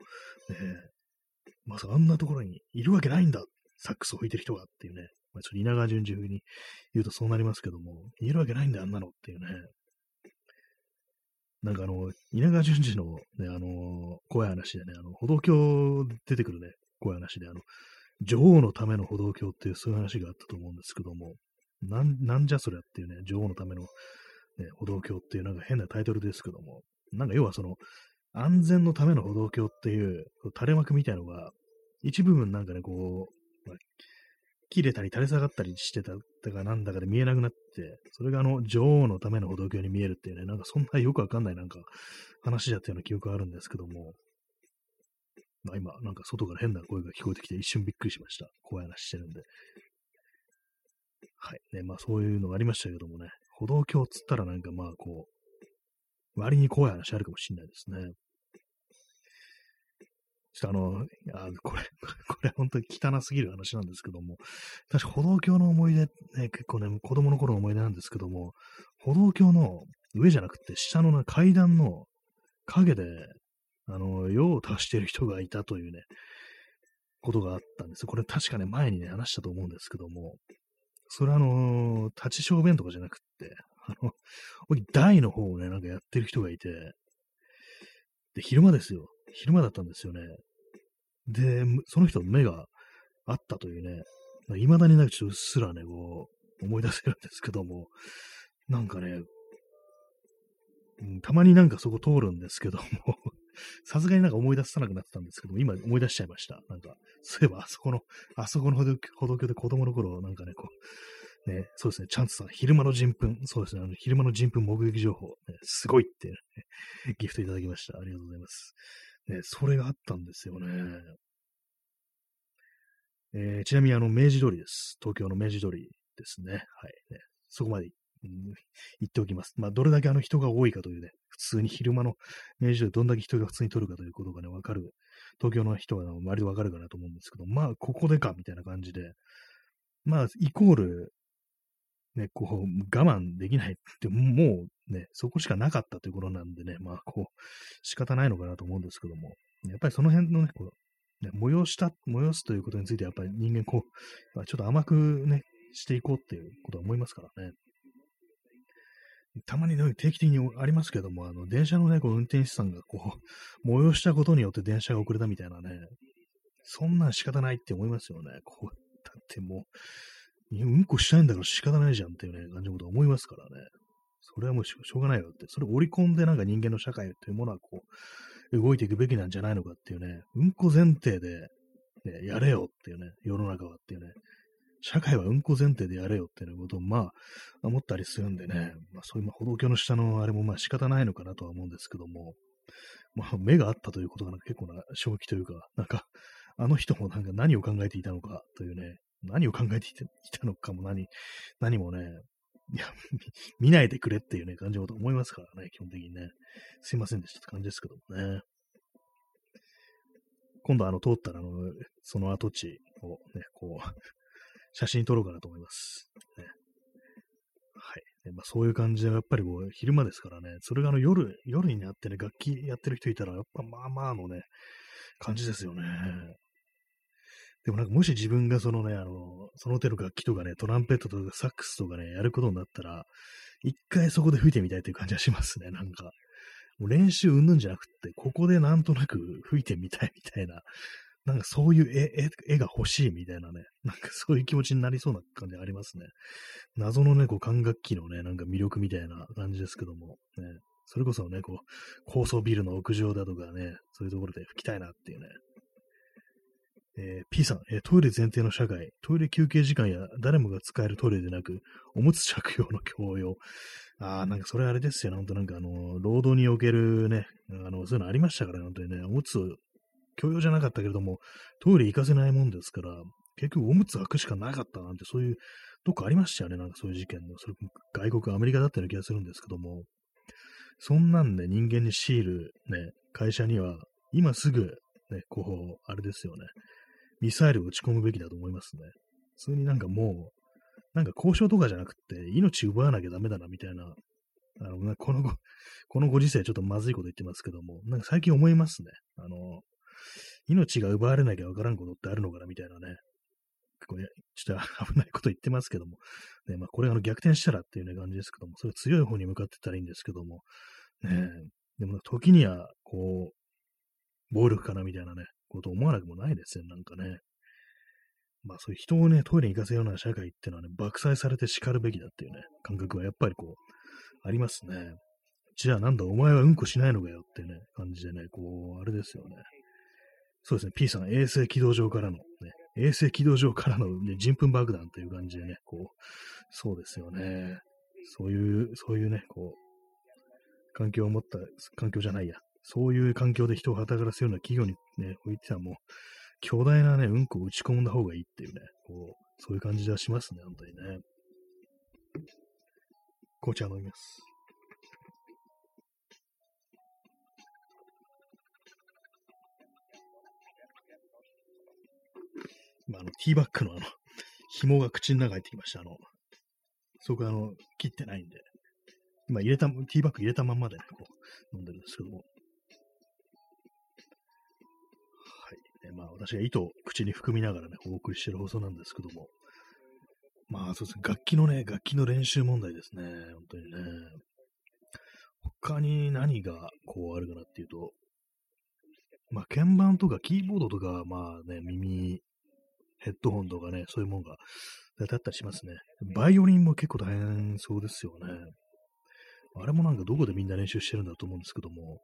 まさかあんなところにいるわけないんだ、サックスを吹いてる人がっていうね、まあ、ちょっと稲川淳二風に言うとそうなりますけども、言えるわけないんだよ、あんなのっていうね。なんかあの、稲川淳二のね、あの、怖い話でね、あの、歩道橋出てくるね、怖い話で、あの、女王のための歩道橋っていうそういう話があったと思うんですけども、なん、なんじゃそりゃっていうね、女王のための、ね、歩道橋っていうなんか変なタイトルですけども、なんか要はその、安全のための歩道橋っていう垂れ幕みたいのが、一部分なんかね、こう、切れたり垂れ下がったりしてただかなんだかで見えなくなって、それがあの女王のための歩道橋に見えるっていうね、なんかそんなよくわかんないなんか話だったような記憶があるんですけども、まあ今なんか外から変な声が聞こえてきて一瞬びっくりしました。怖い話してるんで。はい。ね、まあそういうのがありましたけどもね、歩道橋っつったらなんかまあこう、割に怖い話あるかもしれないですね。ちょっとあの、あこれ、これ本当に汚すぎる話なんですけども、確か歩道橋の思い出、ね、結構ね、子供の頃の思い出なんですけども、歩道橋の上じゃなくて、下の、階段の影で、あの、用を足している人がいたというね、ことがあったんです。これ確かね、前にね、話したと思うんですけども、それはあの、立ち小便とかじゃなくって、あの、台の方をね、なんかやってる人がいて、で、昼間ですよ。昼間だったんですよね。で、その人の目があったというね、未だになんかちょっとうっすらね、こう、思い出せるんですけども、なんかね、うん、たまになんかそこ通るんですけども さすがになんか思い出さなくなってたんですけども、今思い出しちゃいました。なんか、そういえばあそこの、あそこの歩道橋で子供の頃、なんかね、こう、ね、そうですね、チャンスさん、昼間の人糞、そうですね、あの昼間の人糞目撃情報、ね、すごいって、ね、ギフトいただきました。ありがとうございます。ね、それがあったんですよね。えー、ちなみにあの、明治通りです。東京の明治通りですね。はい。ね、そこまで、うん、言っておきます。まあ、どれだけあの人が多いかというね、普通に昼間の明治通りどんだけ人が普通に取るかということがね、わかる。東京の人は割とわかるかなと思うんですけど、まあ、ここでか、みたいな感じで、まあ、イコール、ね、こう、我慢できないって、もうね、そこしかなかったということなんでね、まあ、こう、仕方ないのかなと思うんですけども、やっぱりその辺のね、こう、ね、催した、催すということについて、やっぱり人間、こう、ちょっと甘くね、していこうっていうことは思いますからね。たまにね、定期的にありますけども、あの、電車のね、こう、運転手さんがこう、催したことによって電車が遅れたみたいなね、そんなん仕方ないって思いますよね。こう、だってもう、うんこしたいんだから仕方ないじゃんっていうね、感じのこと思いますからね。それはもうしょうがないよって。それを織り込んでなんか人間の社会というものはこう、動いていくべきなんじゃないのかっていうね、うんこ前提で、ね、やれよっていうね、世の中はっていうね、社会はうんこ前提でやれよっていうことをまあ思ったりするんでね、まあそういう歩道橋の下のあれもまあ仕方ないのかなとは思うんですけども、まあ目があったということが結構な衝撃というか、なんかあの人もなんか何を考えていたのかというね、何を考えていたのかも何、何もね、いや、見ないでくれっていうね、感じのこと思いますからね、基本的にね。すいませんでしたって感じですけどもね。今度あの、通ったら、あの、その跡地をね、こう、写真撮ろうかなと思います。ね、はい。まあ、そういう感じで、やっぱりこう、昼間ですからね、それがあの夜、夜になってね、楽器やってる人いたら、やっぱまあまあのね、感じですよね。でもなんかもし自分がそのね、あの、その手の楽器とかね、トランペットとかサックスとかね、やることになったら、一回そこで吹いてみたいという感じはしますね、なんか。もう練習うんぬんじゃなくって、ここでなんとなく吹いてみたいみたいな、なんかそういう絵絵絵が欲しいみたいなね、なんかそういう気持ちになりそうな感じありますね。謎のね、こう管楽器のね、なんか魅力みたいな感じですけども、ね、それこそね、こう、高層ビルの屋上だとかね、そういうところで吹きたいなっていうね、えー、P さん、えー、トイレ前提の社会、トイレ休憩時間や誰もが使えるトイレでなく、おむつ着用の強要。ああ、なんかそれあれですよね。本当なんかあの、労働におけるね、あの、そういうのありましたからね、本当にね、おむつ、強要じゃなかったけれども、トイレ行かせないもんですから、結局おむつ履くしかなかったなんて、そういう、どっかありましたよね、なんかそういう事件の。それ外国、アメリカだったような気がするんですけども、そんなんで人間に強いるね、会社には、今すぐ、ね、こう、あれですよね。ミサイルを撃ち込むべきだと思いますね。普通になんかもう、なんか交渉とかじゃなくて、命奪わなきゃダメだな、みたいな、あの、このご、このご時世ちょっとまずいこと言ってますけども、なんか最近思いますね。あの、命が奪われなきゃわからんことってあるのかな、みたいなね、これ、ちょっと危ないこと言ってますけども、ね、まあ、これあの逆転したらっていうね、感じですけども、それ強い方に向かってたらいいんですけども、ね、でも時には、こう、暴力かなみたいなね、こと思わなくもないですよ、なんかね。まあそういう人をね、トイレに行かせるような社会っていうのはね、爆砕されて叱るべきだっていうね、感覚はやっぱりこう、ありますね。じゃあなんだ、お前はうんこしないのかよってね、感じでね、こう、あれですよね。そうですね、P さん、衛星軌道上からの、ね、衛星軌道上からの、ね、人糞爆弾という感じでね、こう、そうですよね。そういう、そういうね、こう、環境を持った、環境じゃないや。そういう環境で人を働かせるような企業にね、置いてはもう、強大なね、うんこを打ち込んだ方がいいっていうね、こう、そういう感じはしますね、本当にね。紅茶飲みます。まあ、あの、ティーバッグのあの、紐が口の中に入ってきました。あの、そこあの、切ってないんで、今入れた、ティーバッグ入れたまんまでね、こう、飲んでるんですけども。はい。まあ、私が糸を口に含みながらね、お送りしてる放送なんですけども。まあ、そうですね、楽器のね、楽器の練習問題ですね。本当にね。他に何がこうあるかなっていうと、まあ、鍵盤とかキーボードとか、まあね、耳ヘッドホンとかね、そういうもんがだったりしますね。バイオリンも結構大変そうですよね。あれもなんかどこでみんな練習してるんだと思うんですけども、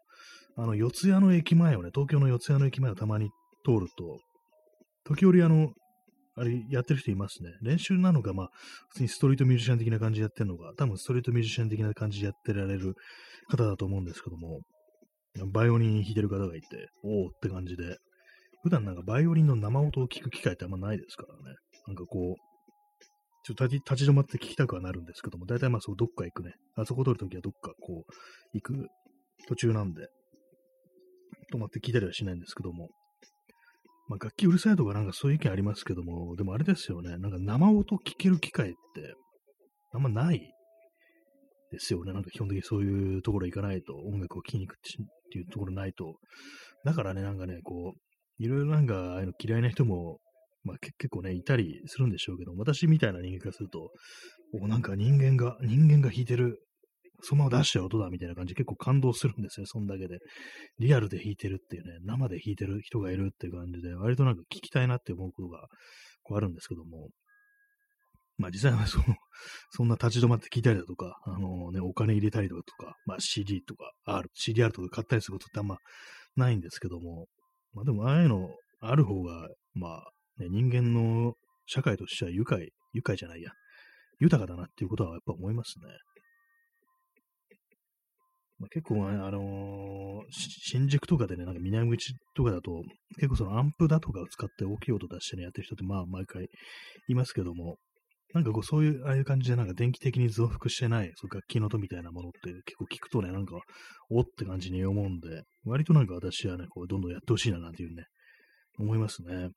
あの、四谷の駅前をね、東京の四谷の駅前をたまに通ると、時折あの、あれやってる人いますね。練習なのか、まあ、普通にストリートミュージシャン的な感じでやってるのか、多分ストリートミュージシャン的な感じでやってられる方だと思うんですけども、バイオリン弾いてる方がいて、おおって感じで、普段なんかバイオリンの生音を聞く機会ってあんまないですからね。なんかこう、ちょっと立ち止まって聞きたくはなるんですけども、大体まあそうどっか行くね。あそこ撮るときはどっかこう、行く途中なんで、止まって聞いたりはしないんですけども。まあ楽器うるさいとかなんかそういう意見ありますけども、でもあれですよね。なんか生音聞ける機会ってあんまないですよね。なんか基本的にそういうところ行かないと、音楽を聴きに行くっていうところないと。だからね、なんかね、こう、いろいろなんか、あの嫌いな人も、まあ結構ね、いたりするんでしょうけど、私みたいな人間からすると、お、なんか人間が、人間が弾いてる、そのまま出しちゃう音だみたいな感じで結構感動するんですよ、そんだけで。リアルで弾いてるっていうね、生で弾いてる人がいるっていう感じで、割となんか聞きたいなって思うことがこうあるんですけども、まあ実際はその、そんな立ち止まって聞いたりだとか、あのね、お金入れたりだとか、まあ CD とか R、CDR とか買ったりすることってあんまないんですけども、まあでも、ああいうのある方が、まあ、ね、人間の社会としては愉快、愉快じゃないや、豊かだなっていうことはやっぱ思いますね。まあ、結構、ね、あのー、新宿とかでね、なんか南口とかだと、結構そのアンプだとかを使って大きい音出してね、やってる人ってまあ毎回いますけども、なんかこうそういう、ああいう感じでなんか電気的に増幅してない、そう楽器の音みたいなものって結構聞くとね、なんか、おって感じに思うんで、割となんか私はね、こうどんどんやってほしいななんていうね、思いますね。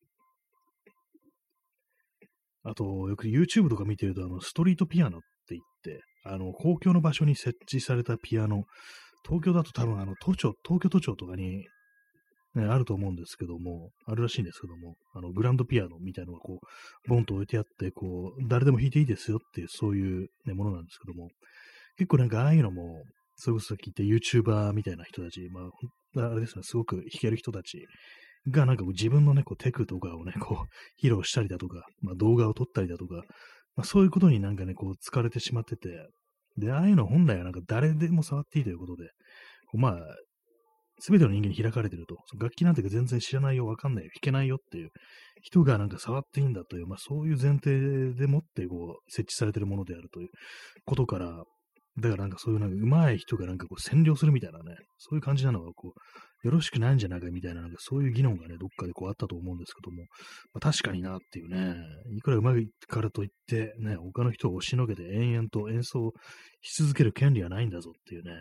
あと、よく YouTube とか見てると、あの、ストリートピアノって言って、あの、公共の場所に設置されたピアノ、東京だと多分あの、都庁、東京都庁とかにね、あると思うんですけども、あるらしいんですけども、あの、グランドピアノみたいなのがこう、ボンと置いてあって、こう、誰でも弾いていいですよっていう、そういう、ね、ものなんですけども、結構なんかああいうのも、それこそさっき言った YouTuber みたいな人たち、まあ、あれですね、すごく弾ける人たちがなんか自分のね、こうテクとかをね、こう、披露したりだとか、まあ動画を撮ったりだとか、まあそういうことになんかね、こう疲れてしまってて、で、ああいうの本来はなんか誰でも触っていいということで、まあ、すべての人間に開かれてると、楽器なんて全然知らないよ、わかんないよ、弾けないよっていう。人がなんか触っていいんだという、まあそういう前提でもってこう設置されてるものであるということから、だからなんかそういうなんか上手い人がなんかこう占領するみたいなね、そういう感じなのがこう、よろしくないんじゃないかみたいな、なんかそういう議論がね、どっかでこうあったと思うんですけども、まあ、確かになっていうね、いくら上手いからといって、ね、他の人を押しのけて延々と演奏し続ける権利はないんだぞっていうね、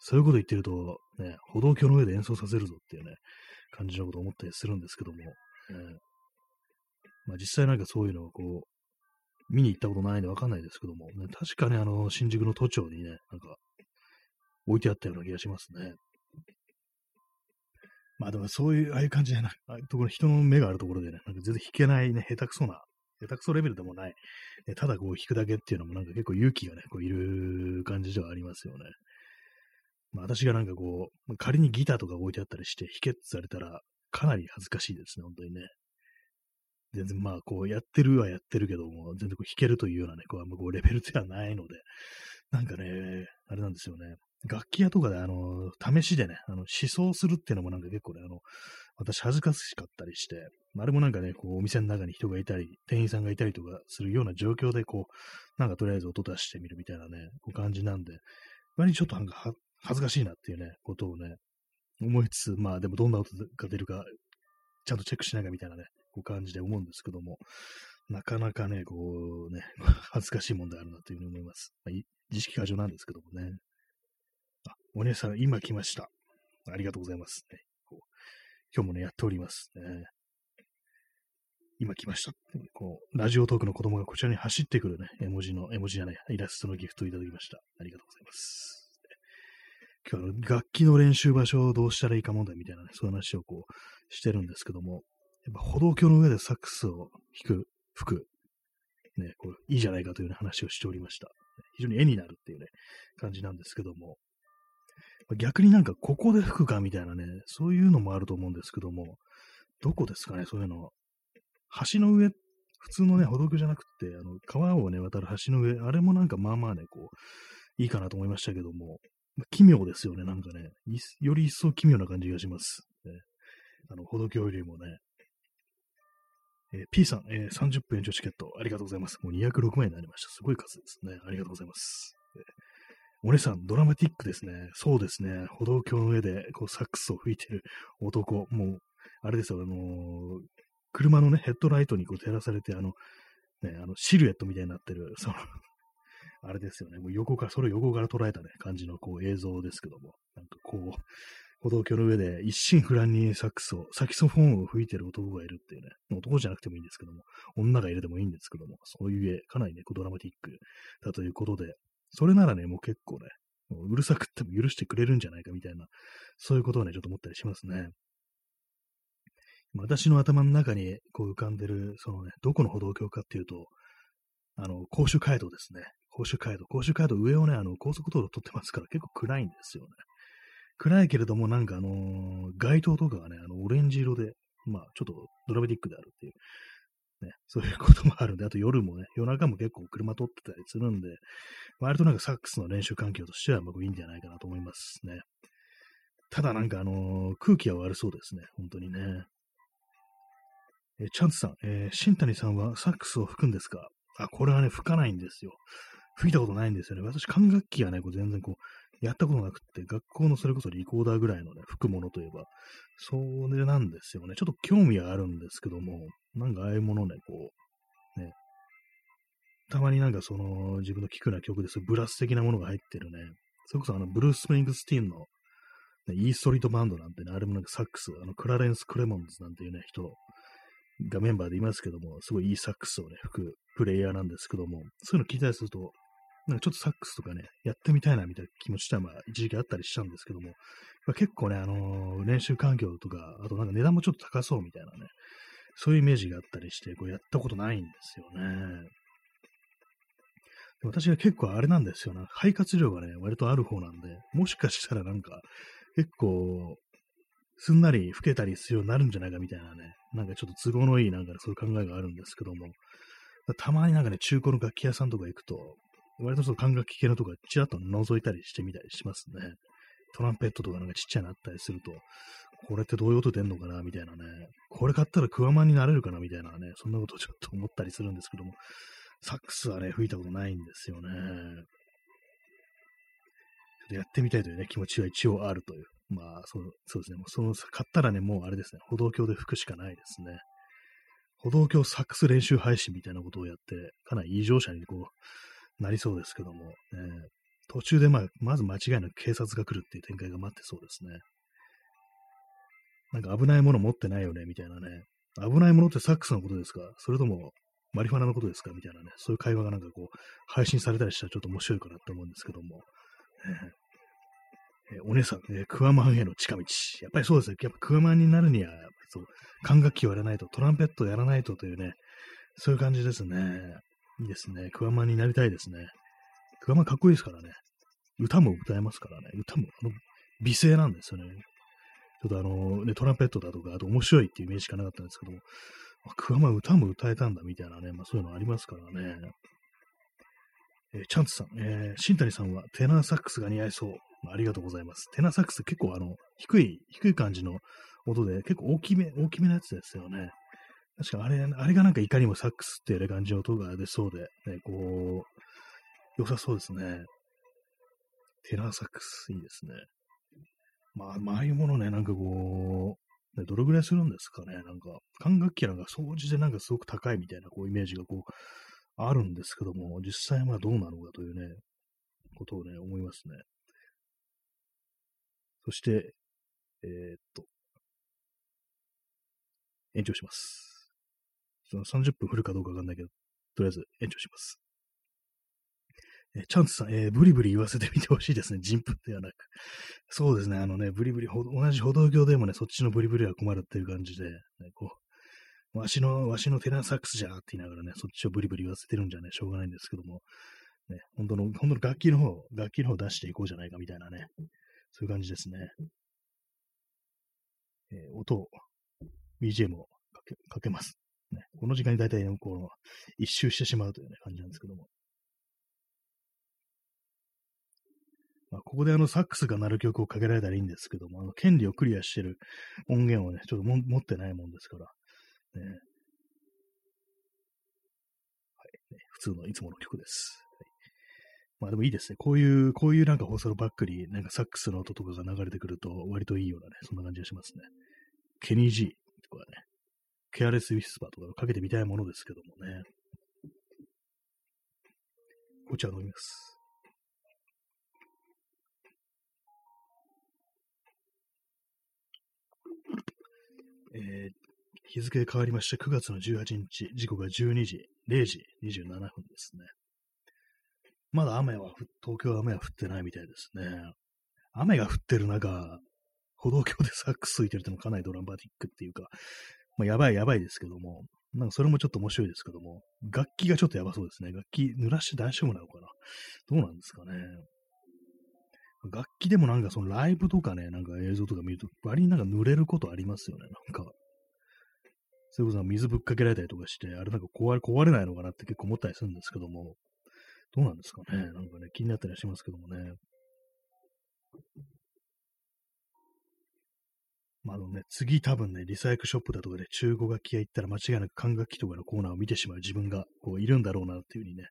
そういうこと言ってると、ね、歩道橋の上で演奏させるぞっていうね、感じのことを思ったりするんですけども、ね、まあ、実際なんかそういうのをこう、見に行ったことないんでわかんないですけども、ね、確かね、あの、新宿の都庁にね、なんか、置いてあったような気がしますね。まあでもそういう、ああいう感じでな、ああいうところ、人の目があるところでね、なんか全然弾けないね、下手くそな、下手くそレベルでもない、ね、ただこう弾くだけっていうのもなんか結構勇気がね、こういる感じではありますよね。まあ私がなんかこう、仮にギターとか置いてあったりして弾けってされたら、かなり恥ずかしいですね、本当にね。全然まあこうやってるはやってるけども、全然こう弾けるというようなね、こうあんまこうレベルではないので、なんかね、あれなんですよね。楽器屋とかで、あの、試しでね、あの、思想するっていうのもなんか結構ね、あの、私恥ずかしかったりして、あれもなんかね、こう、お店の中に人がいたり、店員さんがいたりとかするような状況で、こう、なんかとりあえず音出してみるみたいなね、こう感じなんで、割にちょっとなんか恥ずかしいなっていうね、ことをね、思いつつ、まあでもどんな音が出るか、ちゃんとチェックしなきゃみたいなね、こう感じで思うんですけども、なかなかね、こうね、恥ずかしいもんであるなというふうに思います。まあ、自意識過剰なんですけどもね。お姉さん、今来ました。ありがとうございます、ね。今日もね、やっておりますね。今来ました。こう、ラジオトークの子供がこちらに走ってくるね、絵文字の、絵文字じゃない、イラストのギフトをいただきました。ありがとうございます。今日は楽器の練習場所をどうしたらいいか問題みたいなね、そういう話をこう、してるんですけども、やっぱ歩道橋の上でサックスを弾く、吹く、ね、こういいじゃないかという、ね、話をしておりました。非常に絵になるっていうね、感じなんですけども、逆になんかここで吹くかみたいなね、そういうのもあると思うんですけども、どこですかね、そういうの。橋の上、普通のね、歩道橋じゃなくて、あの、川をね、渡る橋の上、あれもなんかまあまあね、こう、いいかなと思いましたけども、奇妙ですよね、なんかね。より一層奇妙な感じがします。ね、あの、歩道橋よりもね。えー、P さん、えー、30分延長チケット、ありがとうございます。もう206万円になりました。すごい数ですね。ありがとうございます。えー、お姉さん、ドラマティックですね。そうですね。歩道橋の上で、こう、サックスを吹いてる男。もう、あれですよ、あのー、車のね、ヘッドライトにこう照らされて、あの、ね、あの、シルエットみたいになってる、その あれですよね。もう横から、それを横から捉えたね、感じのこう映像ですけども、なんかこう、歩道橋の上で一心不乱にサックスを、サキソフォンを吹いてる男がいるっていうね、男じゃなくてもいいんですけども、女がいるでもいいんですけども、そういう絵、かなりね、ドラマティックだということで、それならね、もう結構ね、うるさくっても許してくれるんじゃないかみたいな、そういうことをね、ちょっと思ったりしますね。私の頭の中にこう浮かんでる、そのね、どこの歩道橋かっていうと、あの、甲州街道ですね。甲州街道。甲州街道上をね、あの、高速道路通ってますから結構暗いんですよね。暗いけれども、なんかあのー、街灯とかがね、あの、オレンジ色で、まあ、ちょっとドラマティックであるっていう、ね、そういうこともあるんで、あと夜もね、夜中も結構車通ってたりするんで、割となんかサックスの練習環境としては、まあ、いいんじゃないかなと思いますね。ただなんかあのー、空気は悪そうですね、本当にね。えチャンツさん、えー、新谷さんはサックスを吹くんですか？あ、これはね、吹かないんですよ。吹いたことないんですよね。私、管楽器はね、こう全然こう、やったことなくって、学校のそれこそリコーダーぐらいのね、吹くものといえば、それなんですよね。ちょっと興味はあるんですけども、なんかああいうものね、こう、ね、たまになんかその自分の聴くような曲です。ブラス的なものが入ってるね、それこそあの、ブルース・スプリングスティーンの、ね、 E Street Band なんてね、あれもなんかサックス、あの、クラレンス・クレモンズなんていうね、人がメンバーでいますけども、すごいいいサックスをね、吹くプレイヤーなんですけども、そういうの聞いたりすると、なんかちょっとサックスとかね、やってみたいなみたいな気持ちはまあ一時期あったりしたんですけども、結構ね、あのー、練習環境とか、あとなんか値段もちょっと高そうみたいなね、そういうイメージがあったりして、こうやったことないんですよね。私は結構あれなんですよね。肺活量がね、割とある方なんで、もしかしたらなんか、結構、すんなり吹けたりするようになるんじゃないかみたいなね、なんかちょっと都合のいいなんかそういう考えがあるんですけども、たまになんかね、中古の楽器屋さんとか行くと、割とその管楽器系のとかちらっと覗いたりしてみたりしますね。トランペットとかなんかちっちゃいのあったりすると、これってどういう音出んのかなみたいなね。これ買ったらクワマンになれるかなみたいなね。そんなことをちょっと思ったりするんですけども、サックスはね、吹いたことないんですよね。ちょっとやってみたいというね、気持ちは一応あるという。まあ、そうそうですね。もうその、買ったらね、もうあれですね、歩道橋で吹くしかないですね。歩道橋サックス練習配信みたいなことをやって、かなり異常者にこう、なりそうですけども、ね、途中でまあ、まず間違いなく警察が来るっていう展開が待ってそうですね。なんか危ないもの持ってないよね、みたいなね。危ないものってサックスのことですか？それともマリファナのことですか？みたいなね。そういう会話がなんかこう、配信されたりしたらちょっと面白いかなって思うんですけども。えー、お姉さん、えー、クワマンへの近道。やっぱりそうですね。やっぱクワマンになるには、そう、管楽器をやらないと、トランペットをやらないとというね、そういう感じですね。いいですね。クワマンになりたいですね。クワマンかっこいいですからね。歌も歌えますからね。歌も、あの、美声なんですよね。ちょっとあの、ね、トランペットだとか、あと面白いっていうイメージしかなかったんですけども、クワマン歌も歌えたんだみたいなね、まあそういうのありますからね。えー、チャンツさん、えー、新谷さんはテナーサックスが似合いそう。ありがとうございます。テナーサックス結構あの、低い、低い感じの音で、結構大きめ、大きめのやつですよね。確かあれ、あれがなんかいかにもサックスっていう感じの音が出そうで、ね、こう、良さそうですね。テナーサックス、いいですね。まあ、まああいうものね、なんかこう、ね、どれぐらいするんですかね。なんか、管楽器なんか掃除でなんかすごく高いみたいなこうイメージがこう、あるんですけども、実際はどうなのかというね、ことをね、思いますね。そして、えー、っと、延長します。その30分振るかどうかわかんないけど、とりあえず延長します。えチャンスさん、えー、ブリブリ言わせてみてほしいですね。人糞ではなく。そうですね。あのね、ブリブリ、同じ歩道橋でもね、そっちのブリブリは困るっていう感じで、ね、こう、わしの、わしのテナサックスじゃーって言いながらね、そっちをブリブリ言わせてるんじゃね、しょうがないんですけども、ね、本当の、本当の楽器の方、楽器の方出していこうじゃないかみたいなね、そういう感じですね。えー、音を、BGM をかけかけます。この時間に大体、こう、一周してしまうという、ね、感じなんですけども。まあ、ここであのサックスが鳴る曲をかけられたらいいんですけども、あの権利をクリアしてる音源をね、ちょっとも持ってないもんですから、ね。はい、ね、普通のいつもの曲です。まあでもいいですね。こういう、こういうなんか放送のバックになんかサックスの音とかが流れてくると割といいようなね、そんな感じがしますね。ケニー・ジーとかね、ケアレス・ウィスパーとかかけてみたいものですけどもね。お茶飲みます。えー、日付変わりまして9月の18日、時刻が12時、0時27分ですね。まだ雨は、東京は雨は降ってないみたいですね。雨が降ってる中、歩道橋でサックス吹いてるってのもかなりドラマティックっていうか、まあ、やばいやばいですけども、なんかそれもちょっと面白いですけども、楽器がちょっとやばそうですね。楽器濡らして大丈夫なのかなどうなんですかね。楽器でもなんかそのライブとかね、なんか映像とか見ると、割になんか濡れることありますよね、なんか。それこそ水ぶっかけられたりとかして、あれなんか壊れ壊れないのかなって結構思ったりするんですけども、どうなんですかね、なんかね、気になったりはしますけどもね。まあ、あのね、次多分ね、リサイクルショップだとかで中古楽器屋行ったら間違いなく管楽器とかのコーナーを見てしまう自分がこういるんだろうなっていうふうにね、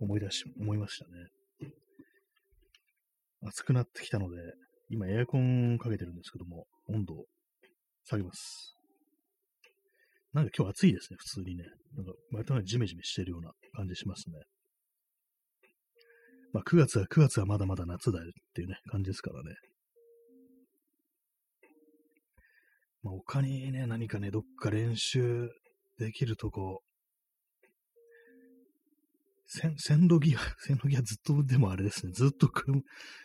思い出し、思いましたね。暑くなってきたので、今エアコンかけてるんですけども、温度を下げます。なんか今日暑いですね、普通にね。なんか割とね、ジメジメしてるような感じしますね。まあ9月は9月はまだまだ夏だよっていうね、感じですからね。まあ他にね、何かね、どっか練習できるとこ、線路際、線路際 ずっと、でもあれですね、ずっと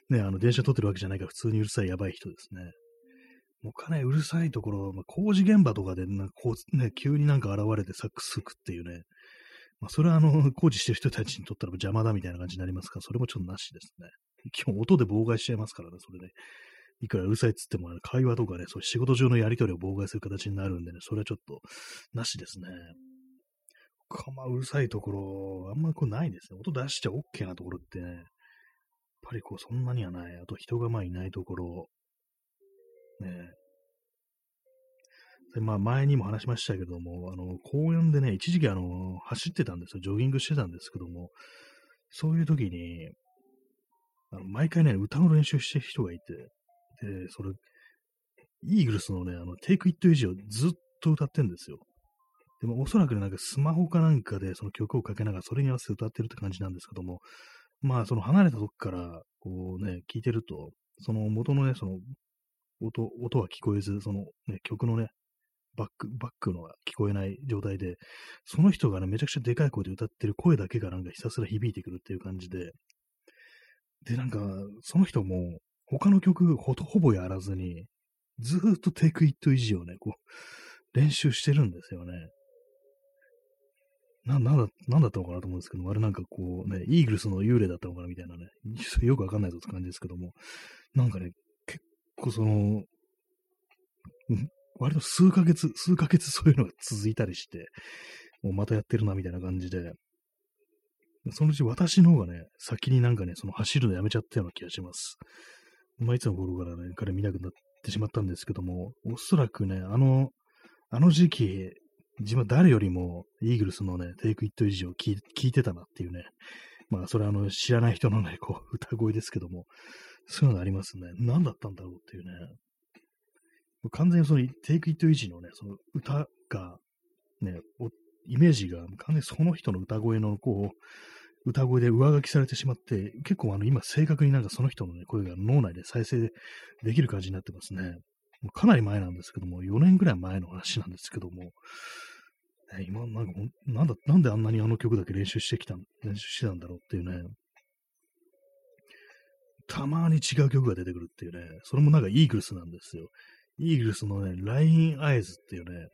ね、あの、電車撮ってるわけじゃないから普通にうるさいやばい人ですね。もうかなりうるさいところ、まあ、工事現場とかでなんかこう、ね、急になんか現れてサックス吹くっていうね、まあ、それはあの、工事してる人たちにとったら邪魔だみたいな感じになりますから、それもちょっとなしですね。基本音で妨害しちゃいますからね、それで、ね。いくらうるさいっつっても、会話とかね、そう仕事上のやり取りを妨害する形になるんでね、それはちょっとなしですね。かまあ、うるさいところ、あんまこうないですね。音出しちゃ OK なところってね、やっぱりこう、そんなにはない。あと人がまあいないところ、ね。で、まあ前にも話しましたけども、あの、公園でね、一時期あの、走ってたんですよ。ジョギングしてたんですけども、そういう時に、あの毎回ね、歌の練習してる人がいて、で、それ、イーグルスのね、あの、テイクイットイージーをずっと歌ってんですよ。でもおそらくねなんかスマホかなんかでその曲をかけながらそれに合わせて歌ってるって感じなんですけども、まあその離れたとこからこうね、聞いてると、その元のね、その音、音は聞こえず、そのね、曲のね、バック、バックのが聞こえない状態で、その人がね、めちゃくちゃでかい声で歌ってる声だけがなんかひたすら響いてくるっていう感じで、で、なんか、その人も、他の曲ほほぼやらずに、ずーっとテイクイット維持をね、こう、練習してるんですよね。な、なんだ、なんだったのかなと思うんですけどあれなんかこうね、イーグルスの幽霊だったのかなみたいなね、よくわかんないぞって感じですけども、なんかね、結構その、割と数ヶ月、数ヶ月そういうのが続いたりして、もうまたやってるなみたいな感じで、そのうち私の方がね、先になんかね、その走るのやめちゃったような気がします。まあ、いつの頃からね、彼見なくなってしまったんですけども、おそらくね、あの、あの時期、自分は誰よりもイーグルスのね、テイクイット維持を聞いてたなっていうね、まあ、それはあの、知らない人のね、こう、歌声ですけども、そういうのありますね。何だったんだろうっていうね。完全にその、テイクイット維持のね、その歌が、ね、イメージが完全にその人の歌声のこう、歌声で上書きされてしまって、結構あの今正確になんかその人の、ね、声が脳内で再生できる感じになってますね。もうかなり前なんですけども、4年ぐらい前の話なんですけども、ね、今なんかなんだ、なんであんなにあの曲だけ練習してきた、練習してたんだろうっていうね、たまに違う曲が出てくるっていうね、それもなんかイーグルスなんですよ。イーグルスのね、ラインアイズっていうね、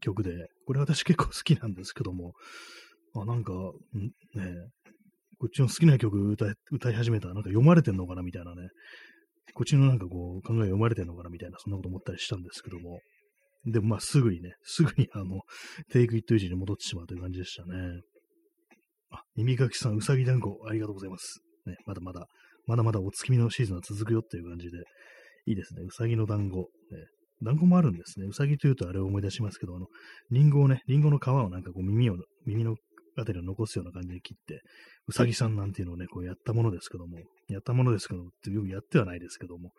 曲で、これ私結構好きなんですけども、あ、なんか、ね、こっちの好きな曲歌い歌い始めたらなんか読まれてんのかなみたいなね、こっちのなんかこう考え読まれてんのかなみたいな、そんなこと思ったりしたんですけども、でもまあすぐにね、すぐにあの、テイクイットイージに戻ってしまうという感じでしたね。あ、耳かきさん、うさぎ団子、ありがとうございます。ね、まだまだ、まだまだお月見のシーズンは続くよっていう感じで、いいですね。うさぎの団子。ね、団子もあるんですね。うさぎというとあれを思い出しますけど、あの、リンゴをね、リンゴの皮をなんかこう耳を、耳のあたりを残すような感じで切って、うさぎさんなんていうのをね、こうやったものですけども、やったものですけども、ってよくやってはないですけども、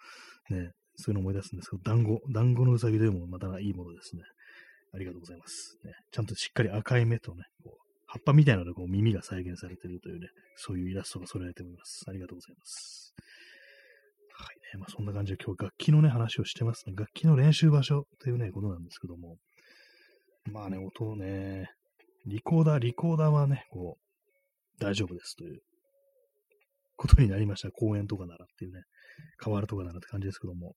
ね、そういうの思い出すんですけど、団子、団子のうさぎでもまたいいものですね。ありがとうございます。ね、ちゃんとしっかり赤い目とね、こう葉っぱみたいなのでこう耳が再現されているというね、そういうイラストが添えられております。ありがとうございます。はいね、まあそんな感じで今日楽器のね、話をしてますね。楽器の練習場所というね、ことなんですけども、まあね、音をね、リコーダー、リコーダーはね、こう、大丈夫ですということになりました。公園とかならっていうね、河原とかならって感じですけども。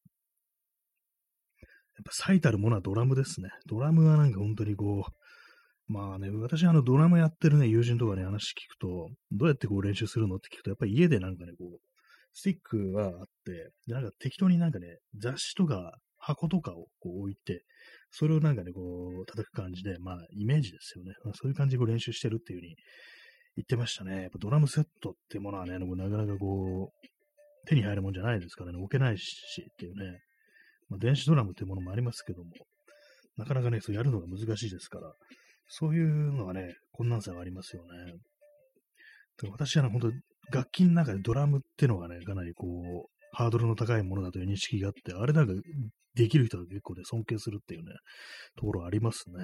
やっぱ最たるものはドラムですね。ドラムはなんか本当にこう、まあね、私あのドラムやってるね、友人とかに話聞くと、どうやってこう練習するのって聞くと、やっぱり家でなんかね、こう、スティックはあって、なんか適当になんかね、雑誌とか箱とかをこう置いて、それをなんかね、こう、叩く感じで、まあ、イメージですよね。まあそういう感じでこう練習してるっていう風に言ってましたね。やっぱドラムセットっていうものはね、なかなかこう、手に入るもんじゃないですからね、置けないしっていうね。まあ、電子ドラムっていうものもありますけども、なかなかね、そうやるのが難しいですから、そういうのはね、困難さがありますよね。私はね、本当楽器の中でドラムっていうのがね、かなりこう、ハードルの高いものだという認識があって、あれなんかできる人は結構ね、尊敬するっていうね、ところありますね。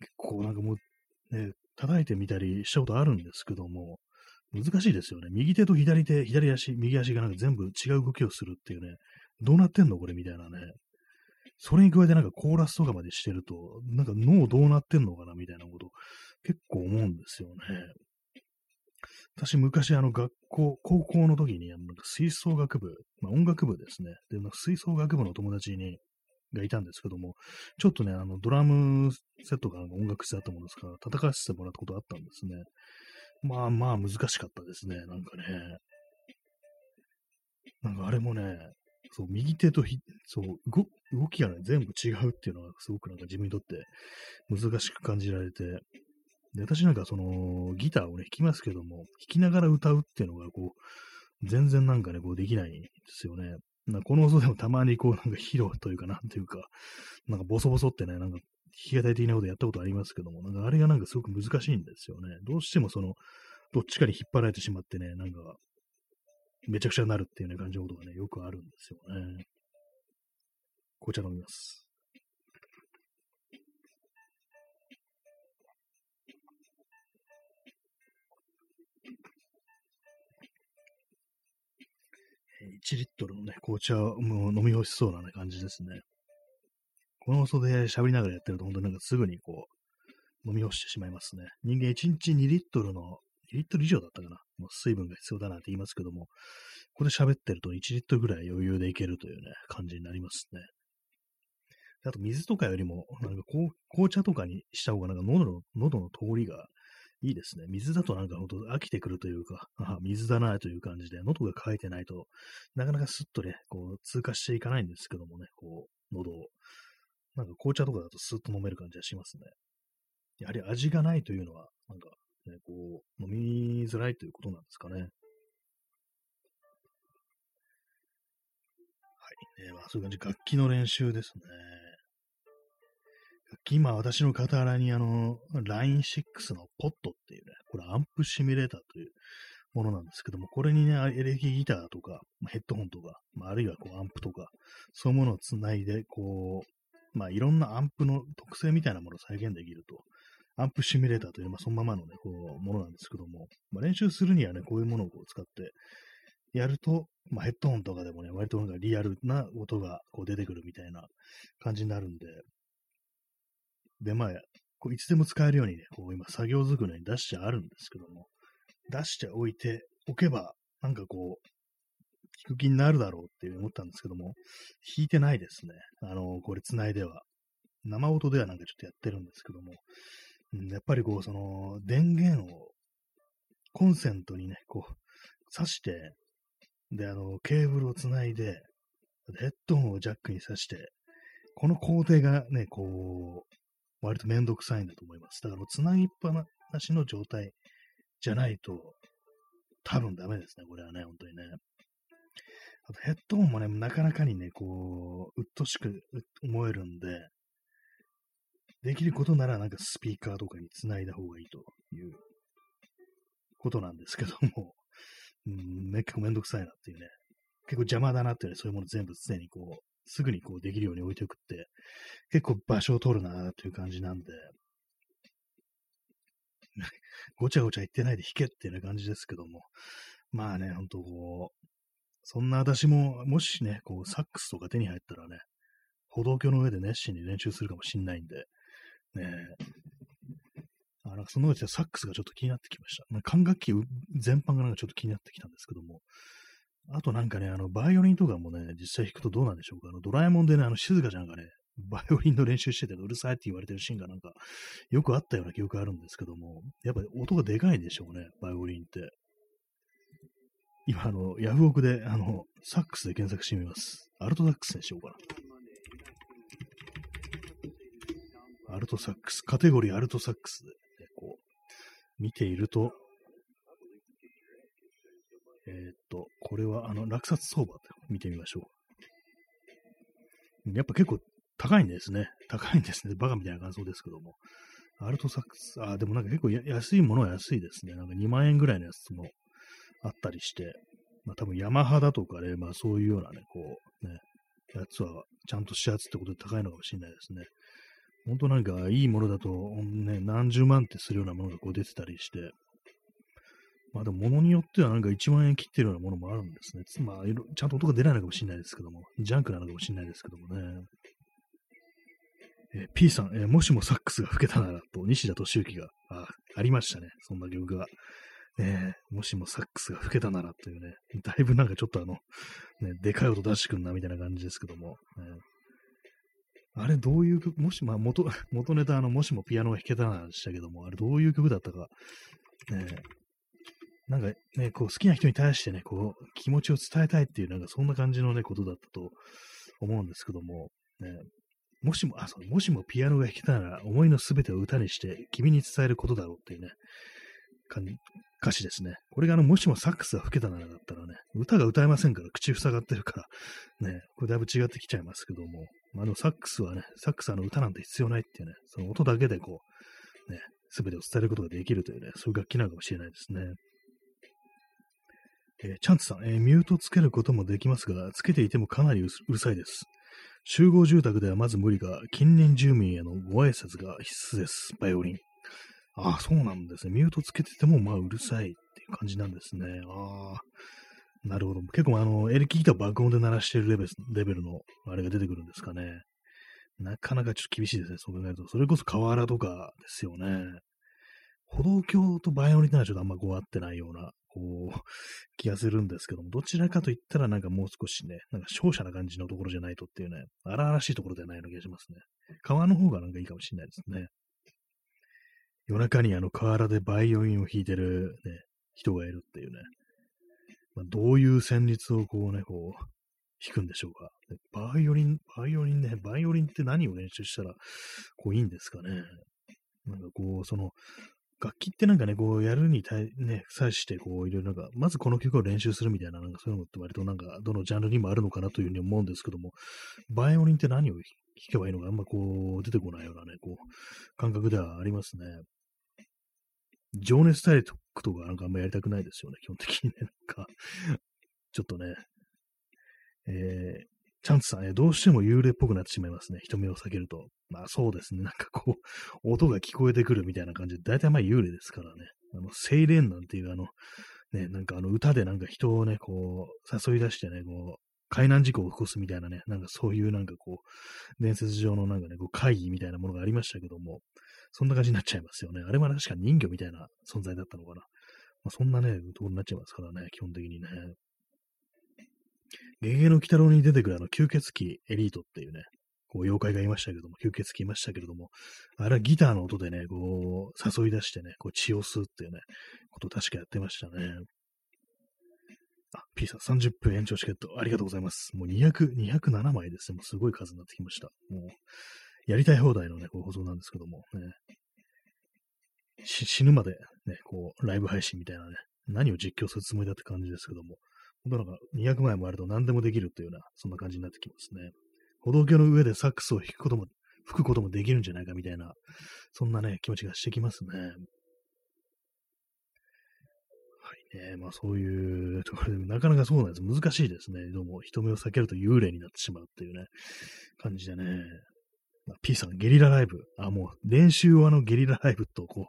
結構なんかもう、ね、叩いてみたりしたことあるんですけども、難しいですよね。右手と左手、左足、右足がなんか全部違う動きをするっていうね、どうなってんのこれみたいなね。それに加えてなんかコーラスとかまでしてると、なんか脳どうなってんのかなみたいなこと結構思うんですよね。私、昔、あの、学校、高校の時に、あの、吹奏楽部、まあ、音楽部ですね。で、吹奏楽部の友達に、がいたんですけども、ちょっとね、あの、ドラムセットが音楽室だったものですから、叩かせてもらったことあったんですね。まあまあ難しかったですね、なんかね。なんかあれもね、そう、右手と、そう動、動きがね、全部違うっていうのは、すごくなんか自分にとって難しく感じられて、で、私なんかその、ギターをね、弾きますけども、弾きながら歌うっていうのが、こう、全然なんかね、こうできないんですよね。なこの音でもたまにこう、なんか披露というか、なんていうか、なんかボソボソってね、なんか弾き語り的なことやったことありますけども、なんかあれがなんかすごく難しいんですよね。どうしてもその、どっちかに引っ張られてしまってね、なんか、めちゃくちゃになるっていうね、感じのことがね、よくあるんですよね。紅茶飲みます。1リットルのね、紅茶を飲み干しそうな、ね、感じですね。この音で喋りながらやってると、本当になんかすぐにこう、飲み干してしまいますね。人間1日2リットルの2リットル以上だったかな。もう水分が必要だなって言いますけども、ここで喋ってると1リットルぐらい余裕でいけるというね、感じになりますね。あと水とかよりも、なんかこう紅茶とかにした方がなんか喉の、喉の通りがいいですね。水だとなんかほんと飽きてくるというか、あ水だなという感じで、喉が渇いてないとなかなかスッとね、こう通過していかないんですけどもね、こう、喉を。なんか紅茶とかだとスッと飲める感じがしますね。やはり味がないというのは、なんか、ね、こう、飲みづらいということなんですかね。はい。ね、まあ、そういう感じ、楽器の練習ですね。今私の傍らにあの、Line6 のポットっていうね、これアンプシミュレーターというものなんですけども、これにね、エレキギターとか、ヘッドホンとか、あ、あるいはこうアンプとか、そういうものをつないで、こう、まあいろんなアンプの特性みたいなものを再現できるとアンプシミュレーターという、まあ、そのままのね、こう、ものなんですけども、まあ、練習するにはね、こういうものをこう使ってやると、まあ、ヘッドホンとかでもね、割となんかリアルな音がこう出てくるみたいな感じになるんで、で、まあ、こういつでも使えるようにね、こう今作業机に出してあるんですけども、出しておいておけば、なんかこう、弾く気になるだろうっていう思ったんですけども、弾いてないですね。あの、これ繋いでは。生音ではなんかちょっとやってるんですけども、やっぱりこう、その、電源をコンセントにね、こう、挿して、で、あの、ケーブルをつないで、ヘッドホンをジャックに挿して、この工程がね、こう、割とめんどくさいんだと思います。だから、つなぎっぱなしの状態じゃないと、多分ダメですね、これはね、本当にね。あとヘッドホンもね、なかなかにね、こう、うっとしく思えるんで、できることならなんかスピーカーとかにつないだ方がいいということなんですけども、うん、結構めんどくさいなっていうね、結構邪魔だなっていうね、そういうもの全部常にこう、すぐにこうできるように置いておくって、結構場所を取るなという感じなんで、ごちゃごちゃ言ってないで弾けっていうような感じですけども、まあね、ほんとこう、そんな私も、もしね、こう、サックスとか手に入ったらね、歩道橋の上で熱心に練習するかもしんないんで、ねあなんかそのうちサックスがちょっと気になってきました。管楽器全般がなんかちょっと気になってきたんですけども、あとなんかね、あの、バイオリンとかもね、実際弾くとどうなんでしょうか。あの、ドラえもんでね、あの、静香ちゃんがね、バイオリンの練習しててうるさいって言われてるシーンがなんか、よくあったような記憶あるんですけども、やっぱり音がでかいんでしょうね、バイオリンって。今、あの、ヤフオクで、あの、サックスで検索してみます。アルトサックスにしようかな。アルトサックス、カテゴリーアルトサックスで、ね、こう、見ていると、えー、っと、これは、あの、落札相場って見てみましょう。やっぱ結構高いんですね。高いんですね。バカみたいな感想ですけども。アルトサックス、あ、でもなんか結構安いものは安いですね。なんか2万円ぐらいのやつもあったりして、まあ多分ヤマハだとかね、まあそういうようなね、こう、ね、やつはちゃんとしたやつってことで高いのかもしれないですね。本当なんかいいものだと、ね、何十万ってするようなものがこう出てたりして、まあでも物によってはなんか1万円切ってるようなものもあるんですね。まあ、ちゃんと音が出ないのかもしれないですけども、ジャンクなのかもしれないですけどもね。えー、P さん、えー、もしもサックスが吹けたならと、西田敏行が、あ、ありましたね。そんな曲が。えー、もしもサックスが吹けたならというね、だいぶなんかちょっとあの、ね、でかい音出してくんなみたいな感じですけども、ね、あれどういう曲、もし、まあ元、元ネタあの、もしもピアノが弾けたなでしたけども、あれどういう曲だったか、ね、なんかね、こう好きな人に対してね、こう気持ちを伝えたいっていう、なんかそんな感じのね、ことだったと思うんですけども、ね、もしも、あ、そう、もしもピアノが弾けたなら、思いのすべてを歌にして君に伝えることだろうっていうね、歌詞ですね。これがあの、もしもサックスが吹けたならだったらね、歌が歌えませんから、口塞がってるから、ね、これだいぶ違ってきちゃいますけども、あ、でもサックスはね、サックスはの歌なんて必要ないっていうね、その音だけでこう、ね、すべてを伝えることができるというね、そういう楽器なのかもしれないですね。えー、チャンツさん、えー、ミュートつけることもできますが、つけていてもかなりうるさいです。集合住宅ではまず無理が、近隣住民へのご挨拶が必須です。バイオリン。ああ、そうなんですね。ミュートつけてても、まあ、うるさいっていう感じなんですね。ああ。なるほど。結構、あの、エレキギター爆音で鳴らしてるレベルレベルの、あれが出てくるんですかね。なかなかちょっと厳しいですね。そう考えると。それこそ河原とかですよね。歩道橋とバイオリンってのはちょっとあんまこう合ってないような、こう、気がするんですけども、どちらかと言ったらなんかもう少しね、なんか勝者な感じのところじゃないとっていうね、荒々しいところではないような気がしますね。川の方がなんかいいかもしれないですね。夜中にあの河原でバイオリンを弾いてるね、人がいるっていうね。まあ、どういう旋律をこうね、こう、弾くんでしょうか。バイオリン、バイオリンね、バイオリンって何を練習したら、こういいんですかね。なんかこう、その、楽器ってなんかね、こうやるに対、ね、際して、こういろいろなんか、まずこの曲を練習するみたいな、なんかそういうのって割となんか、どのジャンルにもあるのかなというふうに思うんですけども、バイオリンって何を弾けばいいのかあんまこう、出てこないようなね、こう、感覚ではありますね。情熱大陸とかなんかあんまやりたくないですよね、基本的にね。なんか、ちょっとね、えー、チャンツさん、えどうしても幽霊っぽくなってしまいますね。人目を避けると。まあそうですね。なんかこう、音が聞こえてくるみたいな感じで、大体まあ幽霊ですからね。あの、精霊なんていうあの、ね、なんかあの歌でなんか人をね、こう、誘い出してね、こう、海難事故を起こすみたいなね、なんかそういうなんかこう、伝説上のなんかね、こう会議みたいなものがありましたけども、そんな感じになっちゃいますよね。あれは確か人魚みたいな存在だったのかな。まあ、そんなね、ところになっちゃいますからね、基本的にね。ゲゲゲの鬼太郎に出てくるあの吸血鬼エリートっていうね、こう妖怪がいましたけども、吸血鬼いましたけれども、あれはギターの音でね、こう誘い出してね、こう血を吸うっていうね、ことを確かやってましたね。あ、P さん30分延長チケットありがとうございます。もう200、207枚ですね。もうすごい数になってきました。もう、やりたい放題のね、こう放送なんですけども、ね、死ぬまでね、こう、ライブ配信みたいなね、何を実況するつもりだって感じですけども、本当なんか200枚もあると何でもできるっていうような、そんな感じになってきますね。歩道橋の上でサックスを弾くことも、吹くこともできるんじゃないかみたいな、そんなね、気持ちがしてきますね。はいね、まあそういうところで、なかなかそうなんです。難しいですね。どうも人目を避けると幽霊になってしまうっていうね、感じでね。ま、P さん、ゲリラライブ。あ、もう、練習用のゲリラライブと、こ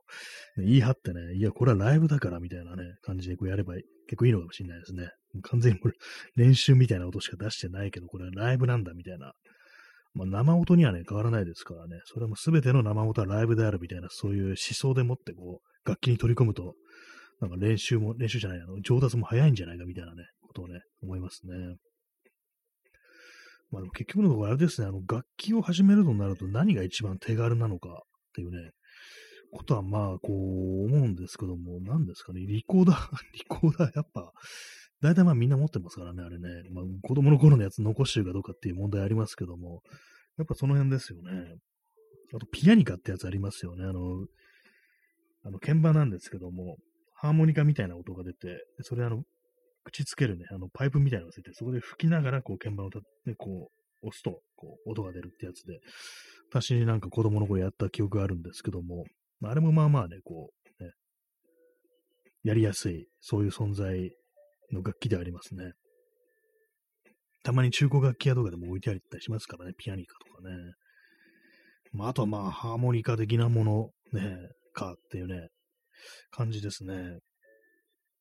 う、言い張ってね、いや、これはライブだから、みたいなね、感じでこうやればい結構いいのかもしれないですね。完全にこれ、練習みたいな音しか出してないけど、これはライブなんだ、みたいな。まあ、生音にはね、変わらないですからね。それはもう全ての生音はライブであるみたいな、そういう思想でもって、こう、楽器に取り込むと、なんか練習も、練習じゃない、あの、上達も早いんじゃないか、みたいなね、ことをね、思いますね。まあ、結局のところあれですね、あの、楽器を始めるとなると何が一番手軽なのかっていうね、ことはまあ、こう思うんですけども、何ですかね、リコーダー、リコーダーやっぱ、大体まあみんな持ってますからね、あれね。まあ、子供の頃のやつ残してるかどうかっていう問題ありますけども、やっぱその辺ですよね。あと、ピアニカってやつありますよね。あの、あの、鍵盤なんですけども、ハーモニカみたいな音が出て、それあの、口つけるね、あの、パイプみたいなのがついて、そこで吹きながら、こう、鍵盤をた、ね、こう、押すと、こう、音が出るってやつで、私なんか子供の頃やった記憶があるんですけども、あれもまあまあね、こう、ね、やりやすい、そういう存在の楽器でありますね。たまに中古楽器屋とかでも置いてあったりしますからね、ピアニカとかね。まあ、あとはまあ、ハーモニカ的なもの、ね、かっていうね、感じですね。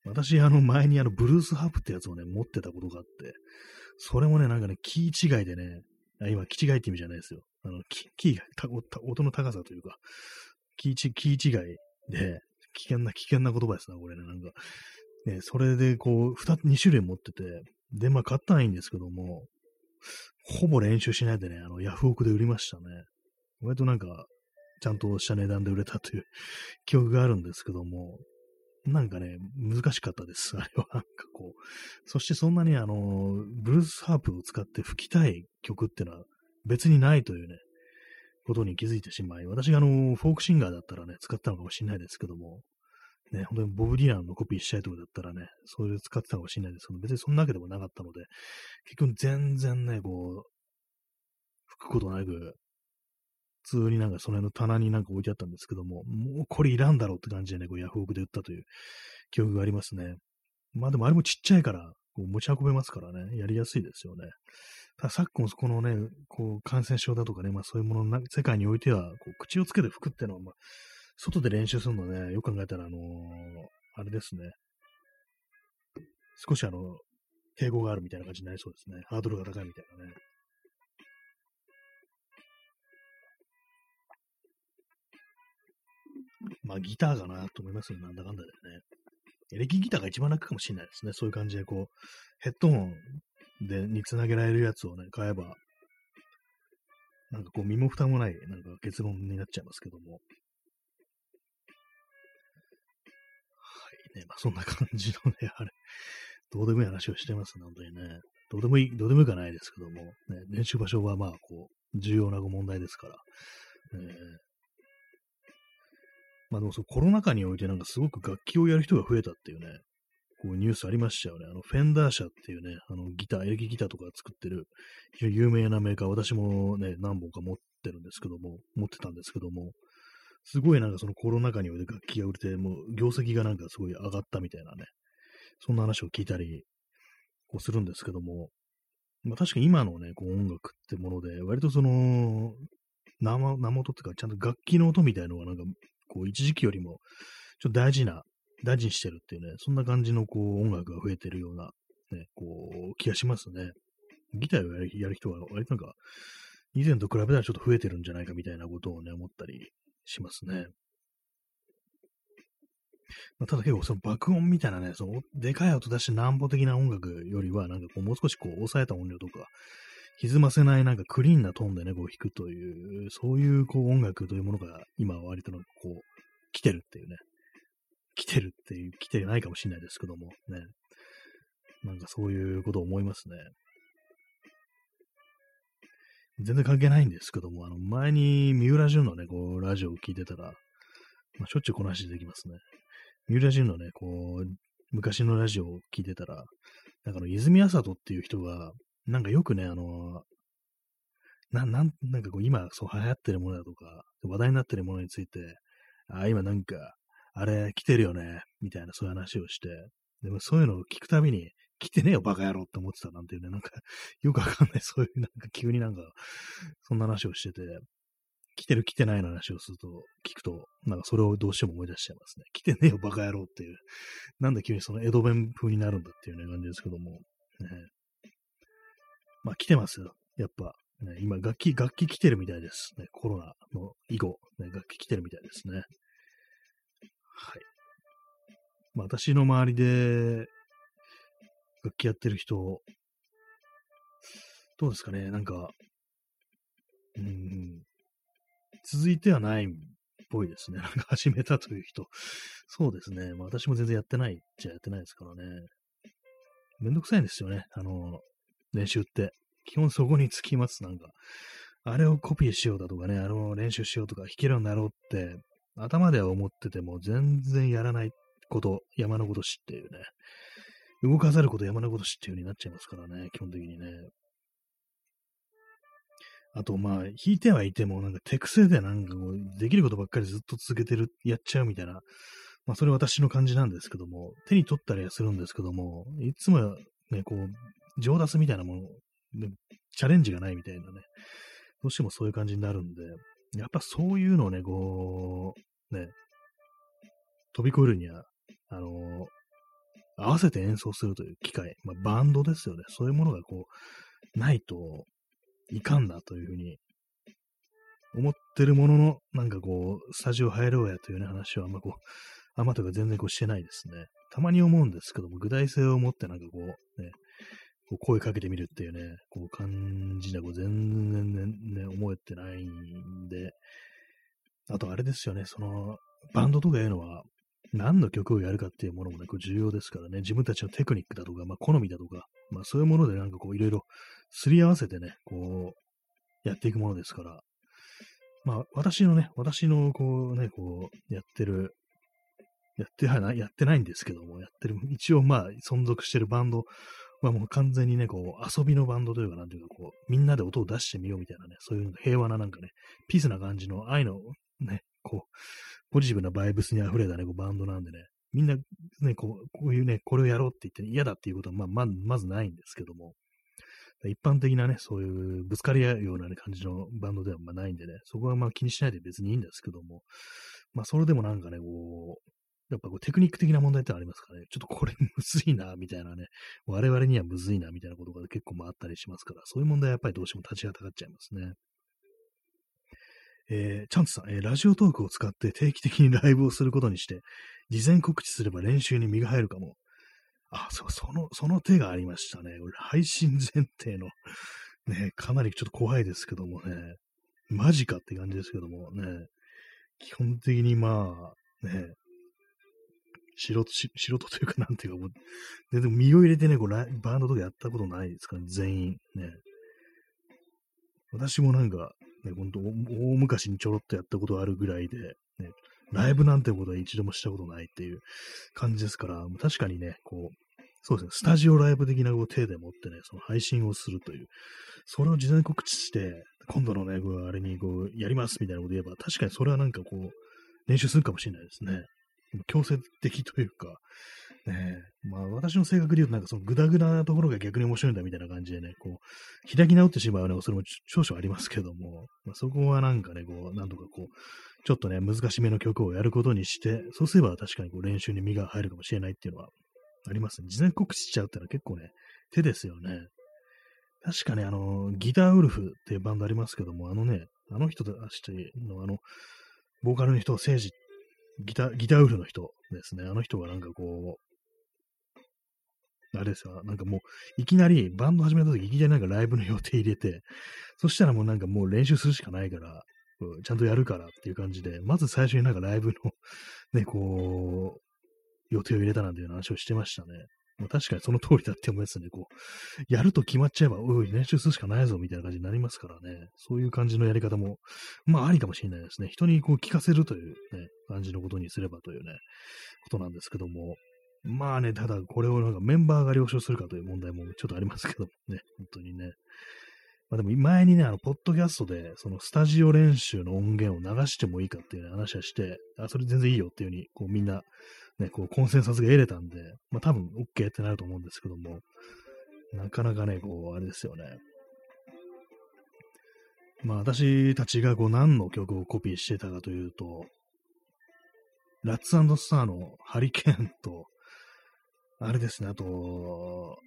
私、あの、前にあの、ブルースハープってやつをね、持ってたことがあって、それもね、なんかね、キー違いでね、あ今、キ違いって意味じゃないですよ。あの、キキーが、音の高さというか、キーキー違いで、危険な、危険な言葉ですな、これね、なんか。ね、それで、こう、二、二種類持ってて、で、まあ、買ったらいいんですけども、ほぼ練習しないでね、あの、ヤフオクで売りましたね。割となんか、ちゃんとした値段で売れたという 記憶があるんですけども、なんかね、難しかったです。あれは、なんかこう。そしてそんなにあの、ブルースハープを使って吹きたい曲ってのは別にないというね、ことに気づいてしまい、私があの、フォークシンガーだったらね、使ったのかもしれないですけども、ね、本当にボブ・ディランのコピーしたいとかだったらね、そういう使ってたかもしれないですけど、別にそんなわけでもなかったので、結局全然ね、こう、吹くことなく、普通になんかその辺の棚になんか置いてあったんですけども、もうこれいらんだろうって感じでね、こうヤフオクで売ったという記憶がありますね。まあでもあれもちっちゃいから、こう持ち運べますからね、やりやすいですよね。ただ昨今、このね、こう感染症だとかね、まあそういうものな、世界においては、こう口をつけて吹くっていうのは、まあ、外で練習するのね、よく考えたら、あのー、あれですね。少しあの、抵抗があるみたいな感じになりそうですね。ハードルが高いみたいなね。まあギターかなと思いますよ、なんだかんだでね。エレキギターが一番楽かもしれないですね。そういう感じで、こう、ヘッドホンでにつなげられるやつをね、買えば、なんかこう、身も蓋もない、なんか結論になっちゃいますけども。はいね、まあそんな感じのね、あれ、どうでもいい話をしてますね、本当にね。どうでもいい、どうでもいいかないですけども、ね、練習場所はまあ、こう、重要なご問題ですから、えー、まあでもそうコロナ禍においてなんかすごく楽器をやる人が増えたっていうね、こうニュースありましたよね。あの、フェンダー社っていうね、あのギター、エレキギターとか作ってる、非常に有名なメーカー、私もね、何本か持ってるんですけども、持ってたんですけども、すごいなんかそのコロナ禍において楽器が売れて、もう業績がなんかすごい上がったみたいなね、そんな話を聞いたり、こうするんですけども、まあ確かに今のね、こう音楽ってもので、割とその、生、生音っていうか、ちゃんと楽器の音みたいのがなんか、こう一時期よりも、ちょっと大事な大事にしてるっていうね、そんな感じのこう音楽が増えてるような、ね、こう、気がしますね。ギターをやる人は割となんか、以前と比べたらちょっと増えてるんじゃないかみたいなことをね、思ったりしますね。まあ、ただ結構その爆音みたいなね、そのでかい音出して乱暴的な音楽よりは、なんかこうもう少しこう抑えた音量とか、歪ませないなんかクリーンなトーンでね、こう弾くという、そういうこう音楽というものが今割とこう来てるっていうね、来てるっていう、来てないかもしれないですけども、ね。なんかそういうことを思いますね。全然関係ないんですけども、あの、前に三浦淳のね、こう、ラジオを聞いてたら、まあ、しょっちゅうこの話できますね。三浦淳のね、こう、昔のラジオを聞いてたら、なんかの、泉麻人っていう人が、なんかよくね、あの、な、なん、なんかこう、今、そう流行ってるものだとか、話題になってるものについて、あ、今なんか、あれ、来てるよね、みたいなそういう話をして、でもそういうのを聞くたびに、来てねえよ、バカ野郎って思ってたなんていうね、なんか、よくわかんない、そういう、なんか急になんか、そんな話をしてて、来てる来てないの話をすると、聞くと、なんかそれをどうしても思い出しちゃいますね。来てねえよ、バカ野郎っていう。なんで急にその江戸弁風になるんだっていうね、感じですけども。ね、まあ来てますよ。やっぱ、ね、今楽器、楽器来てるみたいです。ね、コロナの以後、ね、楽器来てるみたいですね。はい。まあ、私の周りで、楽器やってる人、どうですかね、なんか、うん、続いてはないっぽいですね。なんか始めたという人。そうですね。まあ、私も全然やってないっちゃやってないですからね。めんどくさいんですよね。あの、練習って。基本そこにつきます。なんか、あれをコピーしようだとかね、あの練習しようとか弾けるようになろうって頭では思ってても全然やらないこと、山のこと知っていうね。動かざること山のこと知っていう風になっちゃいますからね、基本的にね。あと、まあ、弾いてはいても、なんか手癖でなんかこう、できることばっかりずっと続けてる、やっちゃうみたいな、まあ、それ私の感じなんですけども、手に取ったりはするんですけども、いつもね、こう、上達みたいなもの、チャレンジがないみたいなね、どうしてもそういう感じになるんで、やっぱそういうのをね、こう、ね、飛び越えるには、あの、合わせて演奏するという機会、まあ、バンドですよね。そういうものがこう、ないといかんなというふうに思ってるものの、なんかこう、スタジオ入ろうやというね、話はあんまこう、あんまとか全然こうしてないですね。たまに思うんですけども、具体性を持ってなんかこう、ね、こう声かけてみるっていうね、こう感じでこう全然ね、ね、思えてないんで、あとあれですよね、その、バンドとかいうのは、何の曲をやるかっていうものもね、こう重要ですからね、自分たちのテクニックだとか、まあ、好みだとか、まあ、そういうものでなんかこう、いろいろすり合わせてね、こう、やっていくものですから、まあ、私のね、私のこうね、こう、やってる、やってはない、やってないんですけども、やってる、一応まあ、存続してるバンドまあもう完全にね、こう、遊びのバンドというか、なんていうか、こう、みんなで音を出してみようみたいなね、そういう平和ななんかね、ピースな感じの愛のね、こう、ポジティブなバイブスに溢れたね、こうバンドなんでね、みんなね、こう、こういうね、これをやろうって言ってね嫌だっていうことは、まあ、ま、まずないんですけども、一般的なね、そういうぶつかり合うような、ね、感じのバンドではまあないんでね、そこはまあ気にしないで別にいいんですけども、まあそれでもなんかね、こう、やっぱこうテクニック的な問題ってありますかね。ちょっとこれむずいな、みたいなね。我々にはむずいな、みたいなことが結構まあったりしますから、そういう問題はやっぱりどうしても立ちはだかっちゃいますね。えー、チャンツさん、えー、ラジオトークを使って定期的にライブをすることにして、事前告知すれば練習に身が入るかも。あ、そう、その、その手がありましたね。配信前提のね、かなりちょっと怖いですけどもね、マジかって感じですけどもね、基本的にまあ、ね、素人、素人というか、なんていうか、もう、でも身を入れてね、こうバンドとかやったことないですから、ね、全員。ね。私もなんか、ね、ほんと、大昔にちょろっとやったことあるぐらいで、ね、ライブなんてことは一度もしたことないっていう感じですから、確かにね、こう、そうですね、スタジオライブ的なこう手で持ってね、その配信をするという、それを事前告知して、今度のね、こうあれにこう、やりますみたいなこと言えば、確かにそれはなんかこう、練習するかもしれないですね。強制的というか、ねまあ私の性格で言うとなんかそのグダグダなところが逆に面白いんだみたいな感じでね、こう、開き直ってしまうね、それも少々ありますけども、まあ、そこはなんかね、こう、なんとかこう、ちょっとね、難しめの曲をやることにして、そうすれば確かにこう練習に身が入るかもしれないっていうのはありますね。事前告知しちゃうってのは結構ね、手ですよね。確かね、あの、ギターウルフっていうバンドありますけども、あのね、あの人たちのあの、ボーカルの人、聖治、ギター、ギターウルの人ですね。あの人がなんかこう、あれですよ、なんかもう、いきなり、バンド始めた時、いきなりなんかライブの予定入れて、そしたらもうなんかもう練習するしかないから、ちゃんとやるからっていう感じで、まず最初になんかライブのね、こう、予定を入れたなんていう話をしてましたね。まあ、確かにその通りだって思いますね。こう、やると決まっちゃえば、おい、練習するしかないぞ、みたいな感じになりますからね。そういう感じのやり方も、まあ、ありかもしれないですね。人にこう聞かせるというね、感じのことにすればというね、ことなんですけども。まあね、ただこれをなんかメンバーが了承するかという問題もちょっとありますけどもね、本当にね。まあでも前にね、あの、ポッドキャストで、そのスタジオ練習の音源を流してもいいかっていう、話はして、あ、それ全然いいよっていうふうに、こうみんなね、こう、コンセンサスが得れたんで、まあ多分 OK ってなると思うんですけども、なかなかね、こう、あれですよね。まあ私たちがこう何の曲をコピーしてたかというと、ラッツスターのハリケーンと、あれですね、あと、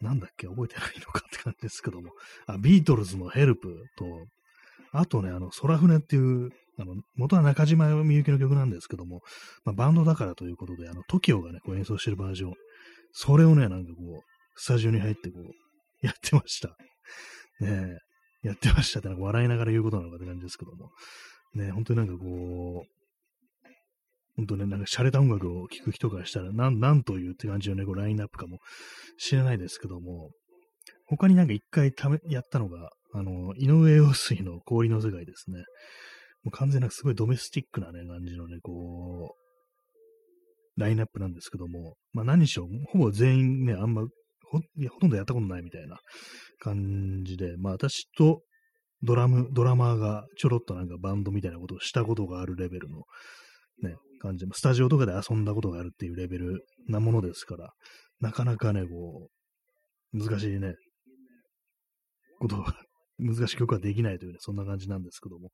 なんだっけ、覚えてないのかって感じですけども、あ、ビートルズのヘルプと、あとね、あの、空船っていうあの、元は中島みゆきの曲なんですけども、まあ、バンドだからということで、あの、TOKIO がね、こう演奏してるバージョン、それをね、なんかこう、スタジオに入ってこう、やってました。ねえ、やってましたってなんか笑いながら言うことなのかって感じですけども、ね本当になんかこう、本当ね、なんか洒落た音楽を聴く人からしたら、なん、なんというって感じのね、こうラインナップかもしれないですけども、他になんか一回ため、やったのが、あの、井上陽水の氷の世界ですね。もう完全なすごいドメスティックなね、感じのね、こう、ラインナップなんですけども、まあ何しろ、ほぼ全員ね、あんまほ、ほとんどやったことないみたいな感じで、まあ私とドラム、ドラマーがちょろっとなんかバンドみたいなことをしたことがあるレベルのね、感じで、スタジオとかで遊んだことがあるっていうレベルなものですから、なかなかね、こう、難しいね、ことが、難しい曲はできないというね、そんな感じなんですけども、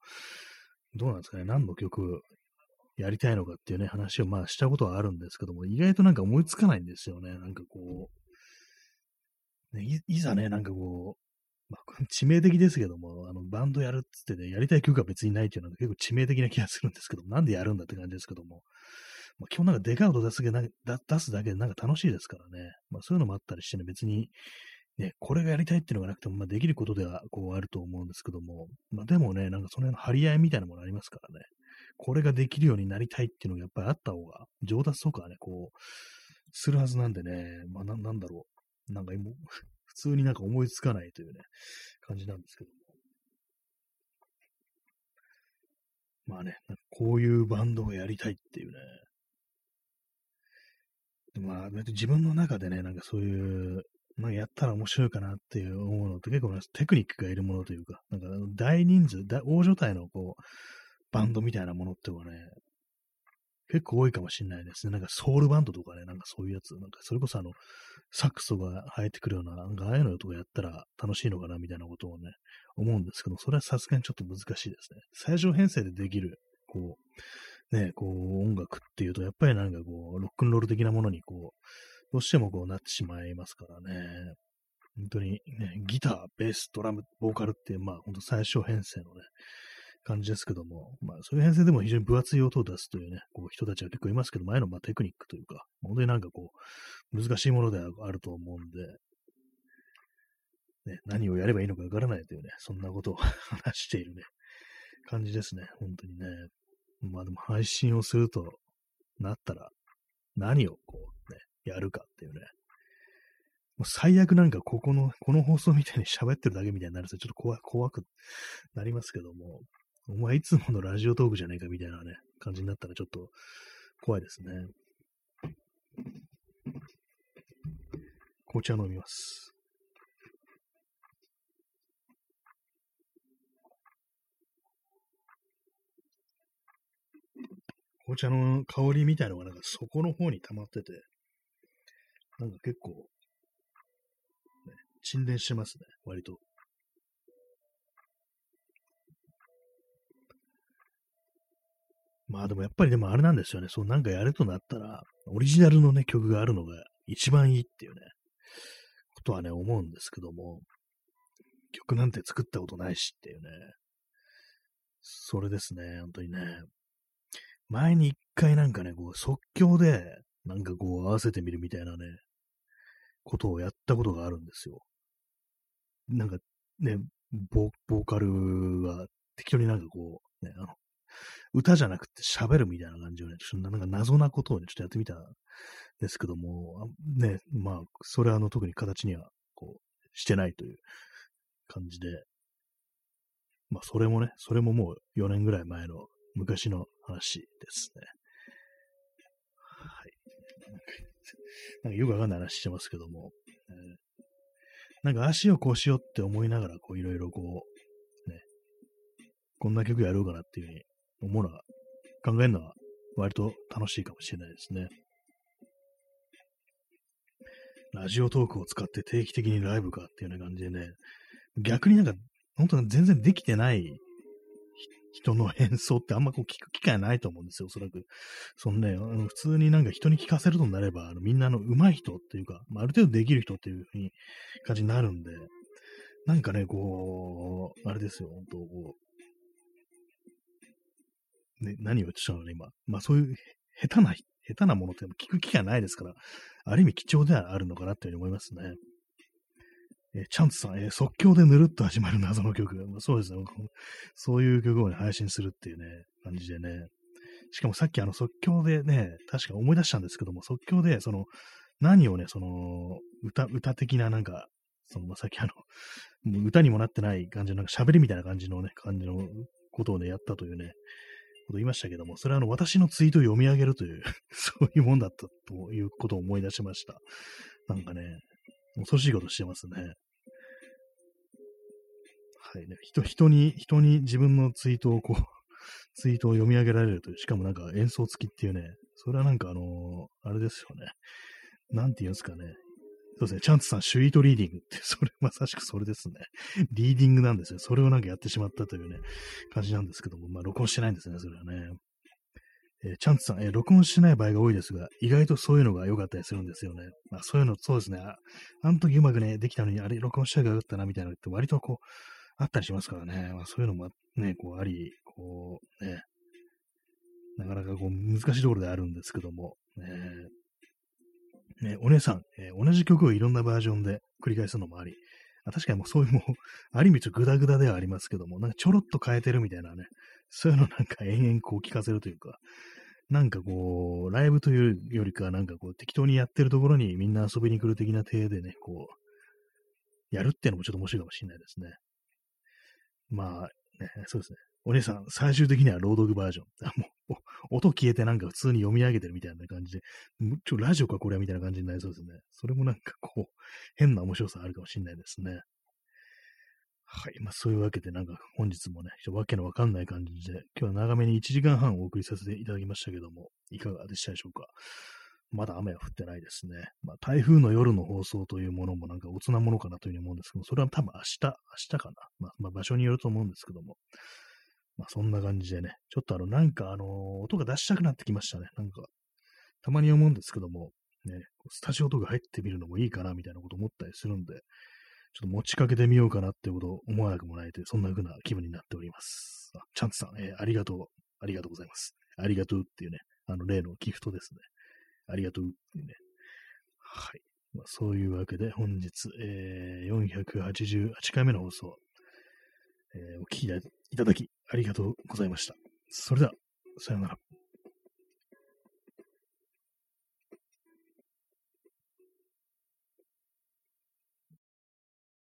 どうなんですかね、何の曲やりたいのかっていうね、話をまあしたことはあるんですけども、意外となんか思いつかないんですよね。なんかこう、ね、いいざね、なんかこう、まあ、致命的ですけども、あの、バンドやるっつってね、やりたい曲が別にないっていうのは結構致命的な気がするんですけど、なんでやるんだって感じですけども、まあ、基本なんかデカウト出すだけ出すだけでなんか楽しいですからね、まあそういうのもあったりしてね、別にね、これがやりたいっていうのがなくても、まあ、できることでは、こう、あると思うんですけども、まあ、でもね、なんかその辺の張り合いみたいなものありますからね、これができるようになりたいっていうのがやっぱりあった方が、上達とかね、こう、するはずなんでね、まあ、ななんだろう、なんか今、普通になんか思いつかないというね、感じなんですけども。まあね、こういうバンドをやりたいっていうね、まあ、自分の中でね、なんかそういうまあ、やったら面白いかなっていう思うのって結構テクニックがいるものというか、なんか大人数、大所帯のこう、バンドみたいなものってのはね、結構多いかもしれないですね。なんかソウルバンドとかね、なんかそういうやつ、なんかそれこそあの、サックスとか生えてくるような、なんかああいうのとかやったら楽しいのかなみたいなことをね、思うんですけど、それはさすがにちょっと難しいですね。最小編成でできる、こう、ね、こう音楽っていうと、やっぱりなんかこう、ロックンロール的なものにこう、どうしてもこうなってしまいますからね。本当にね、ギター、ベース、ドラム、ボーカルっていう、まあ本当最小編成のね、感じですけども、まあそういう編成でも非常に分厚い音を出すというね、こう人たちは結構いますけど前のまあテクニックというか、本当になんかこう、難しいものであると思うんで、ね、何をやればいいのかわからないというね、そんなことを 話しているね、感じですね、本当にね。まあでも配信をするとなったら、何をこうね、やるかっていうね。もう最悪なんかここの、この放送みたいに喋ってるだけみたいになるとちょっと怖怖くなりますけども、お前いつものラジオトークじゃねえかみたいなね、感じになったらちょっと怖いですね。紅茶飲みます。紅茶の香りみたいのがなんか底の方に溜まってて、なんか結構、ね、沈殿してますね、割と。まあでもやっぱりでもあれなんですよね。そうなんかやるとなったら、オリジナルのね、曲があるのが一番いいっていうね、ことはね、思うんですけども、曲なんて作ったことないしっていうね、それですね、本当にね。前に一回なんかね、こう即興で、なんかこう合わせてみるみたいなね、ことをやったことがあるんですよ。なんかね、ボーカルは適当になんかこう、ね、あの、歌じゃなくて喋るみたいな感じをね、ちょっとなんか謎なことをね、ちょっとやってみたんですけども、ね、まあ、それはあの特に形には、こう、してないという感じで、まあ、それもね、それももう4年ぐらい前の昔の話ですね。はい。なんかよくわかんない話してますけども、えー、なんか足をこうしようって思いながら、こういろいろこう、ね、こんな曲やろうかなっていうふうに思うのは、考えるのは割と楽しいかもしれないですね。ラジオトークを使って定期的にライブかっていうような感じでね、逆になんか、本当に全然できてない人の演奏ってあんまこう聞く機会ないと思うんですよ、おそらく。そのね、あの普通になんか人に聞かせるとなれば、あのみんなの上手い人っていうか、まあ、ある程度できる人っていうふうに感じになるんで、なんかね、こう、あれですよ、本当こう、ね、何を言ってたのね、今。まあそういう下手な、下手なものって聞く機会ないですから、ある意味貴重ではあるのかなっていうふうに思いますね。えー、チャンツさん、えー、即興でぬるっと始まる謎の曲。まあ、そうですね。そういう曲をね、配信するっていうね、感じでね。しかもさっきあの即興でね、確か思い出したんですけども、即興で、その、何をね、その、歌、歌的ななんか、その、まあ、さっきあの、歌にもなってない感じの、なんか喋りみたいな感じのね、感じのことをね、やったというね、こと言いましたけども、それはあの、私のツイートを読み上げるという そういうもんだったということを思い出しました。なんかね、恐ろしいことしてますね。はいね。人、人に、人に自分のツイートをこう ツイートを読み上げられるという、しかもなんか演奏付きっていうね、それはなんかあのー、あれですよね。なんて言うんですかね。そうですね。チャンツさん、シュイートリーディングって、それ、まさしくそれですね。リーディングなんですよ。それをなんかやってしまったというね、感じなんですけども、まあ、録音してないんですね、それはね。えー、チャンツさん、えー、録音してない場合が多いですが、意外とそういうのが良かったりするんですよね。まあ、そういうの、そうですね。ああの時うまくね、できたのに、あれ、録音しちゃえばよかったな、みたいなのって割とこう、あったりしますからね。まあ、そういうのもね、こうあり、こうね、なかなかこう難しいところであるんですけども、ね、ねお姉さん、えー、同じ曲をいろんなバージョンで繰り返すのもあり、あ確かにもうそういうもう、ある意味ちょっとグダグダではありますけども、なんかちょろっと変えてるみたいなね、そういうのなんか延々こう聞かせるというか、なんかこう、ライブというよりか、なんかこう、適当にやってるところにみんな遊びに来る的な体でね、こう、やるっていうのもちょっと面白いかもしれないですね。まあ、ね、そうですね。お姉さん、最終的には朗読バージョン。もう、音消えてなんか普通に読み上げてるみたいな感じで、ちょ、ラジオかこれはみたいな感じになりそうですね。それもなんかこう、変な面白さあるかもしれないですね。はい。まあ、そういうわけで、なんか本日もね、ちょっとわけのわかんない感じで、今日は長めに1時間半お送りさせていただきましたけども、いかがでしたでしょうか？まだ雨は降ってないですね。まあ、台風の夜の放送というものもなんかおつなものかなというふうに思うんですけど、それは多分明日、明日かな。まあ、まあ、場所によると思うんですけども。まあ、そんな感じでね、ちょっとあの、なんかあの、音が出したくなってきましたね。なんか、たまに思うんですけども、ね、スタジオとか入ってみるのもいいかなみたいなこと思ったりするんで、ちょっと持ちかけてみようかなってことを思わなくもないという、そんな風な気分になっております。あチャンツさん、えー、ありがとう。ありがとうございます。ありがとうっていうね、あの例のギフトですね。ありがとうってね。はい。まあ、そういうわけで、本日、えー、488回目の放送、えー、お聞きいただき、ありがとうございました。それでは、さようなら。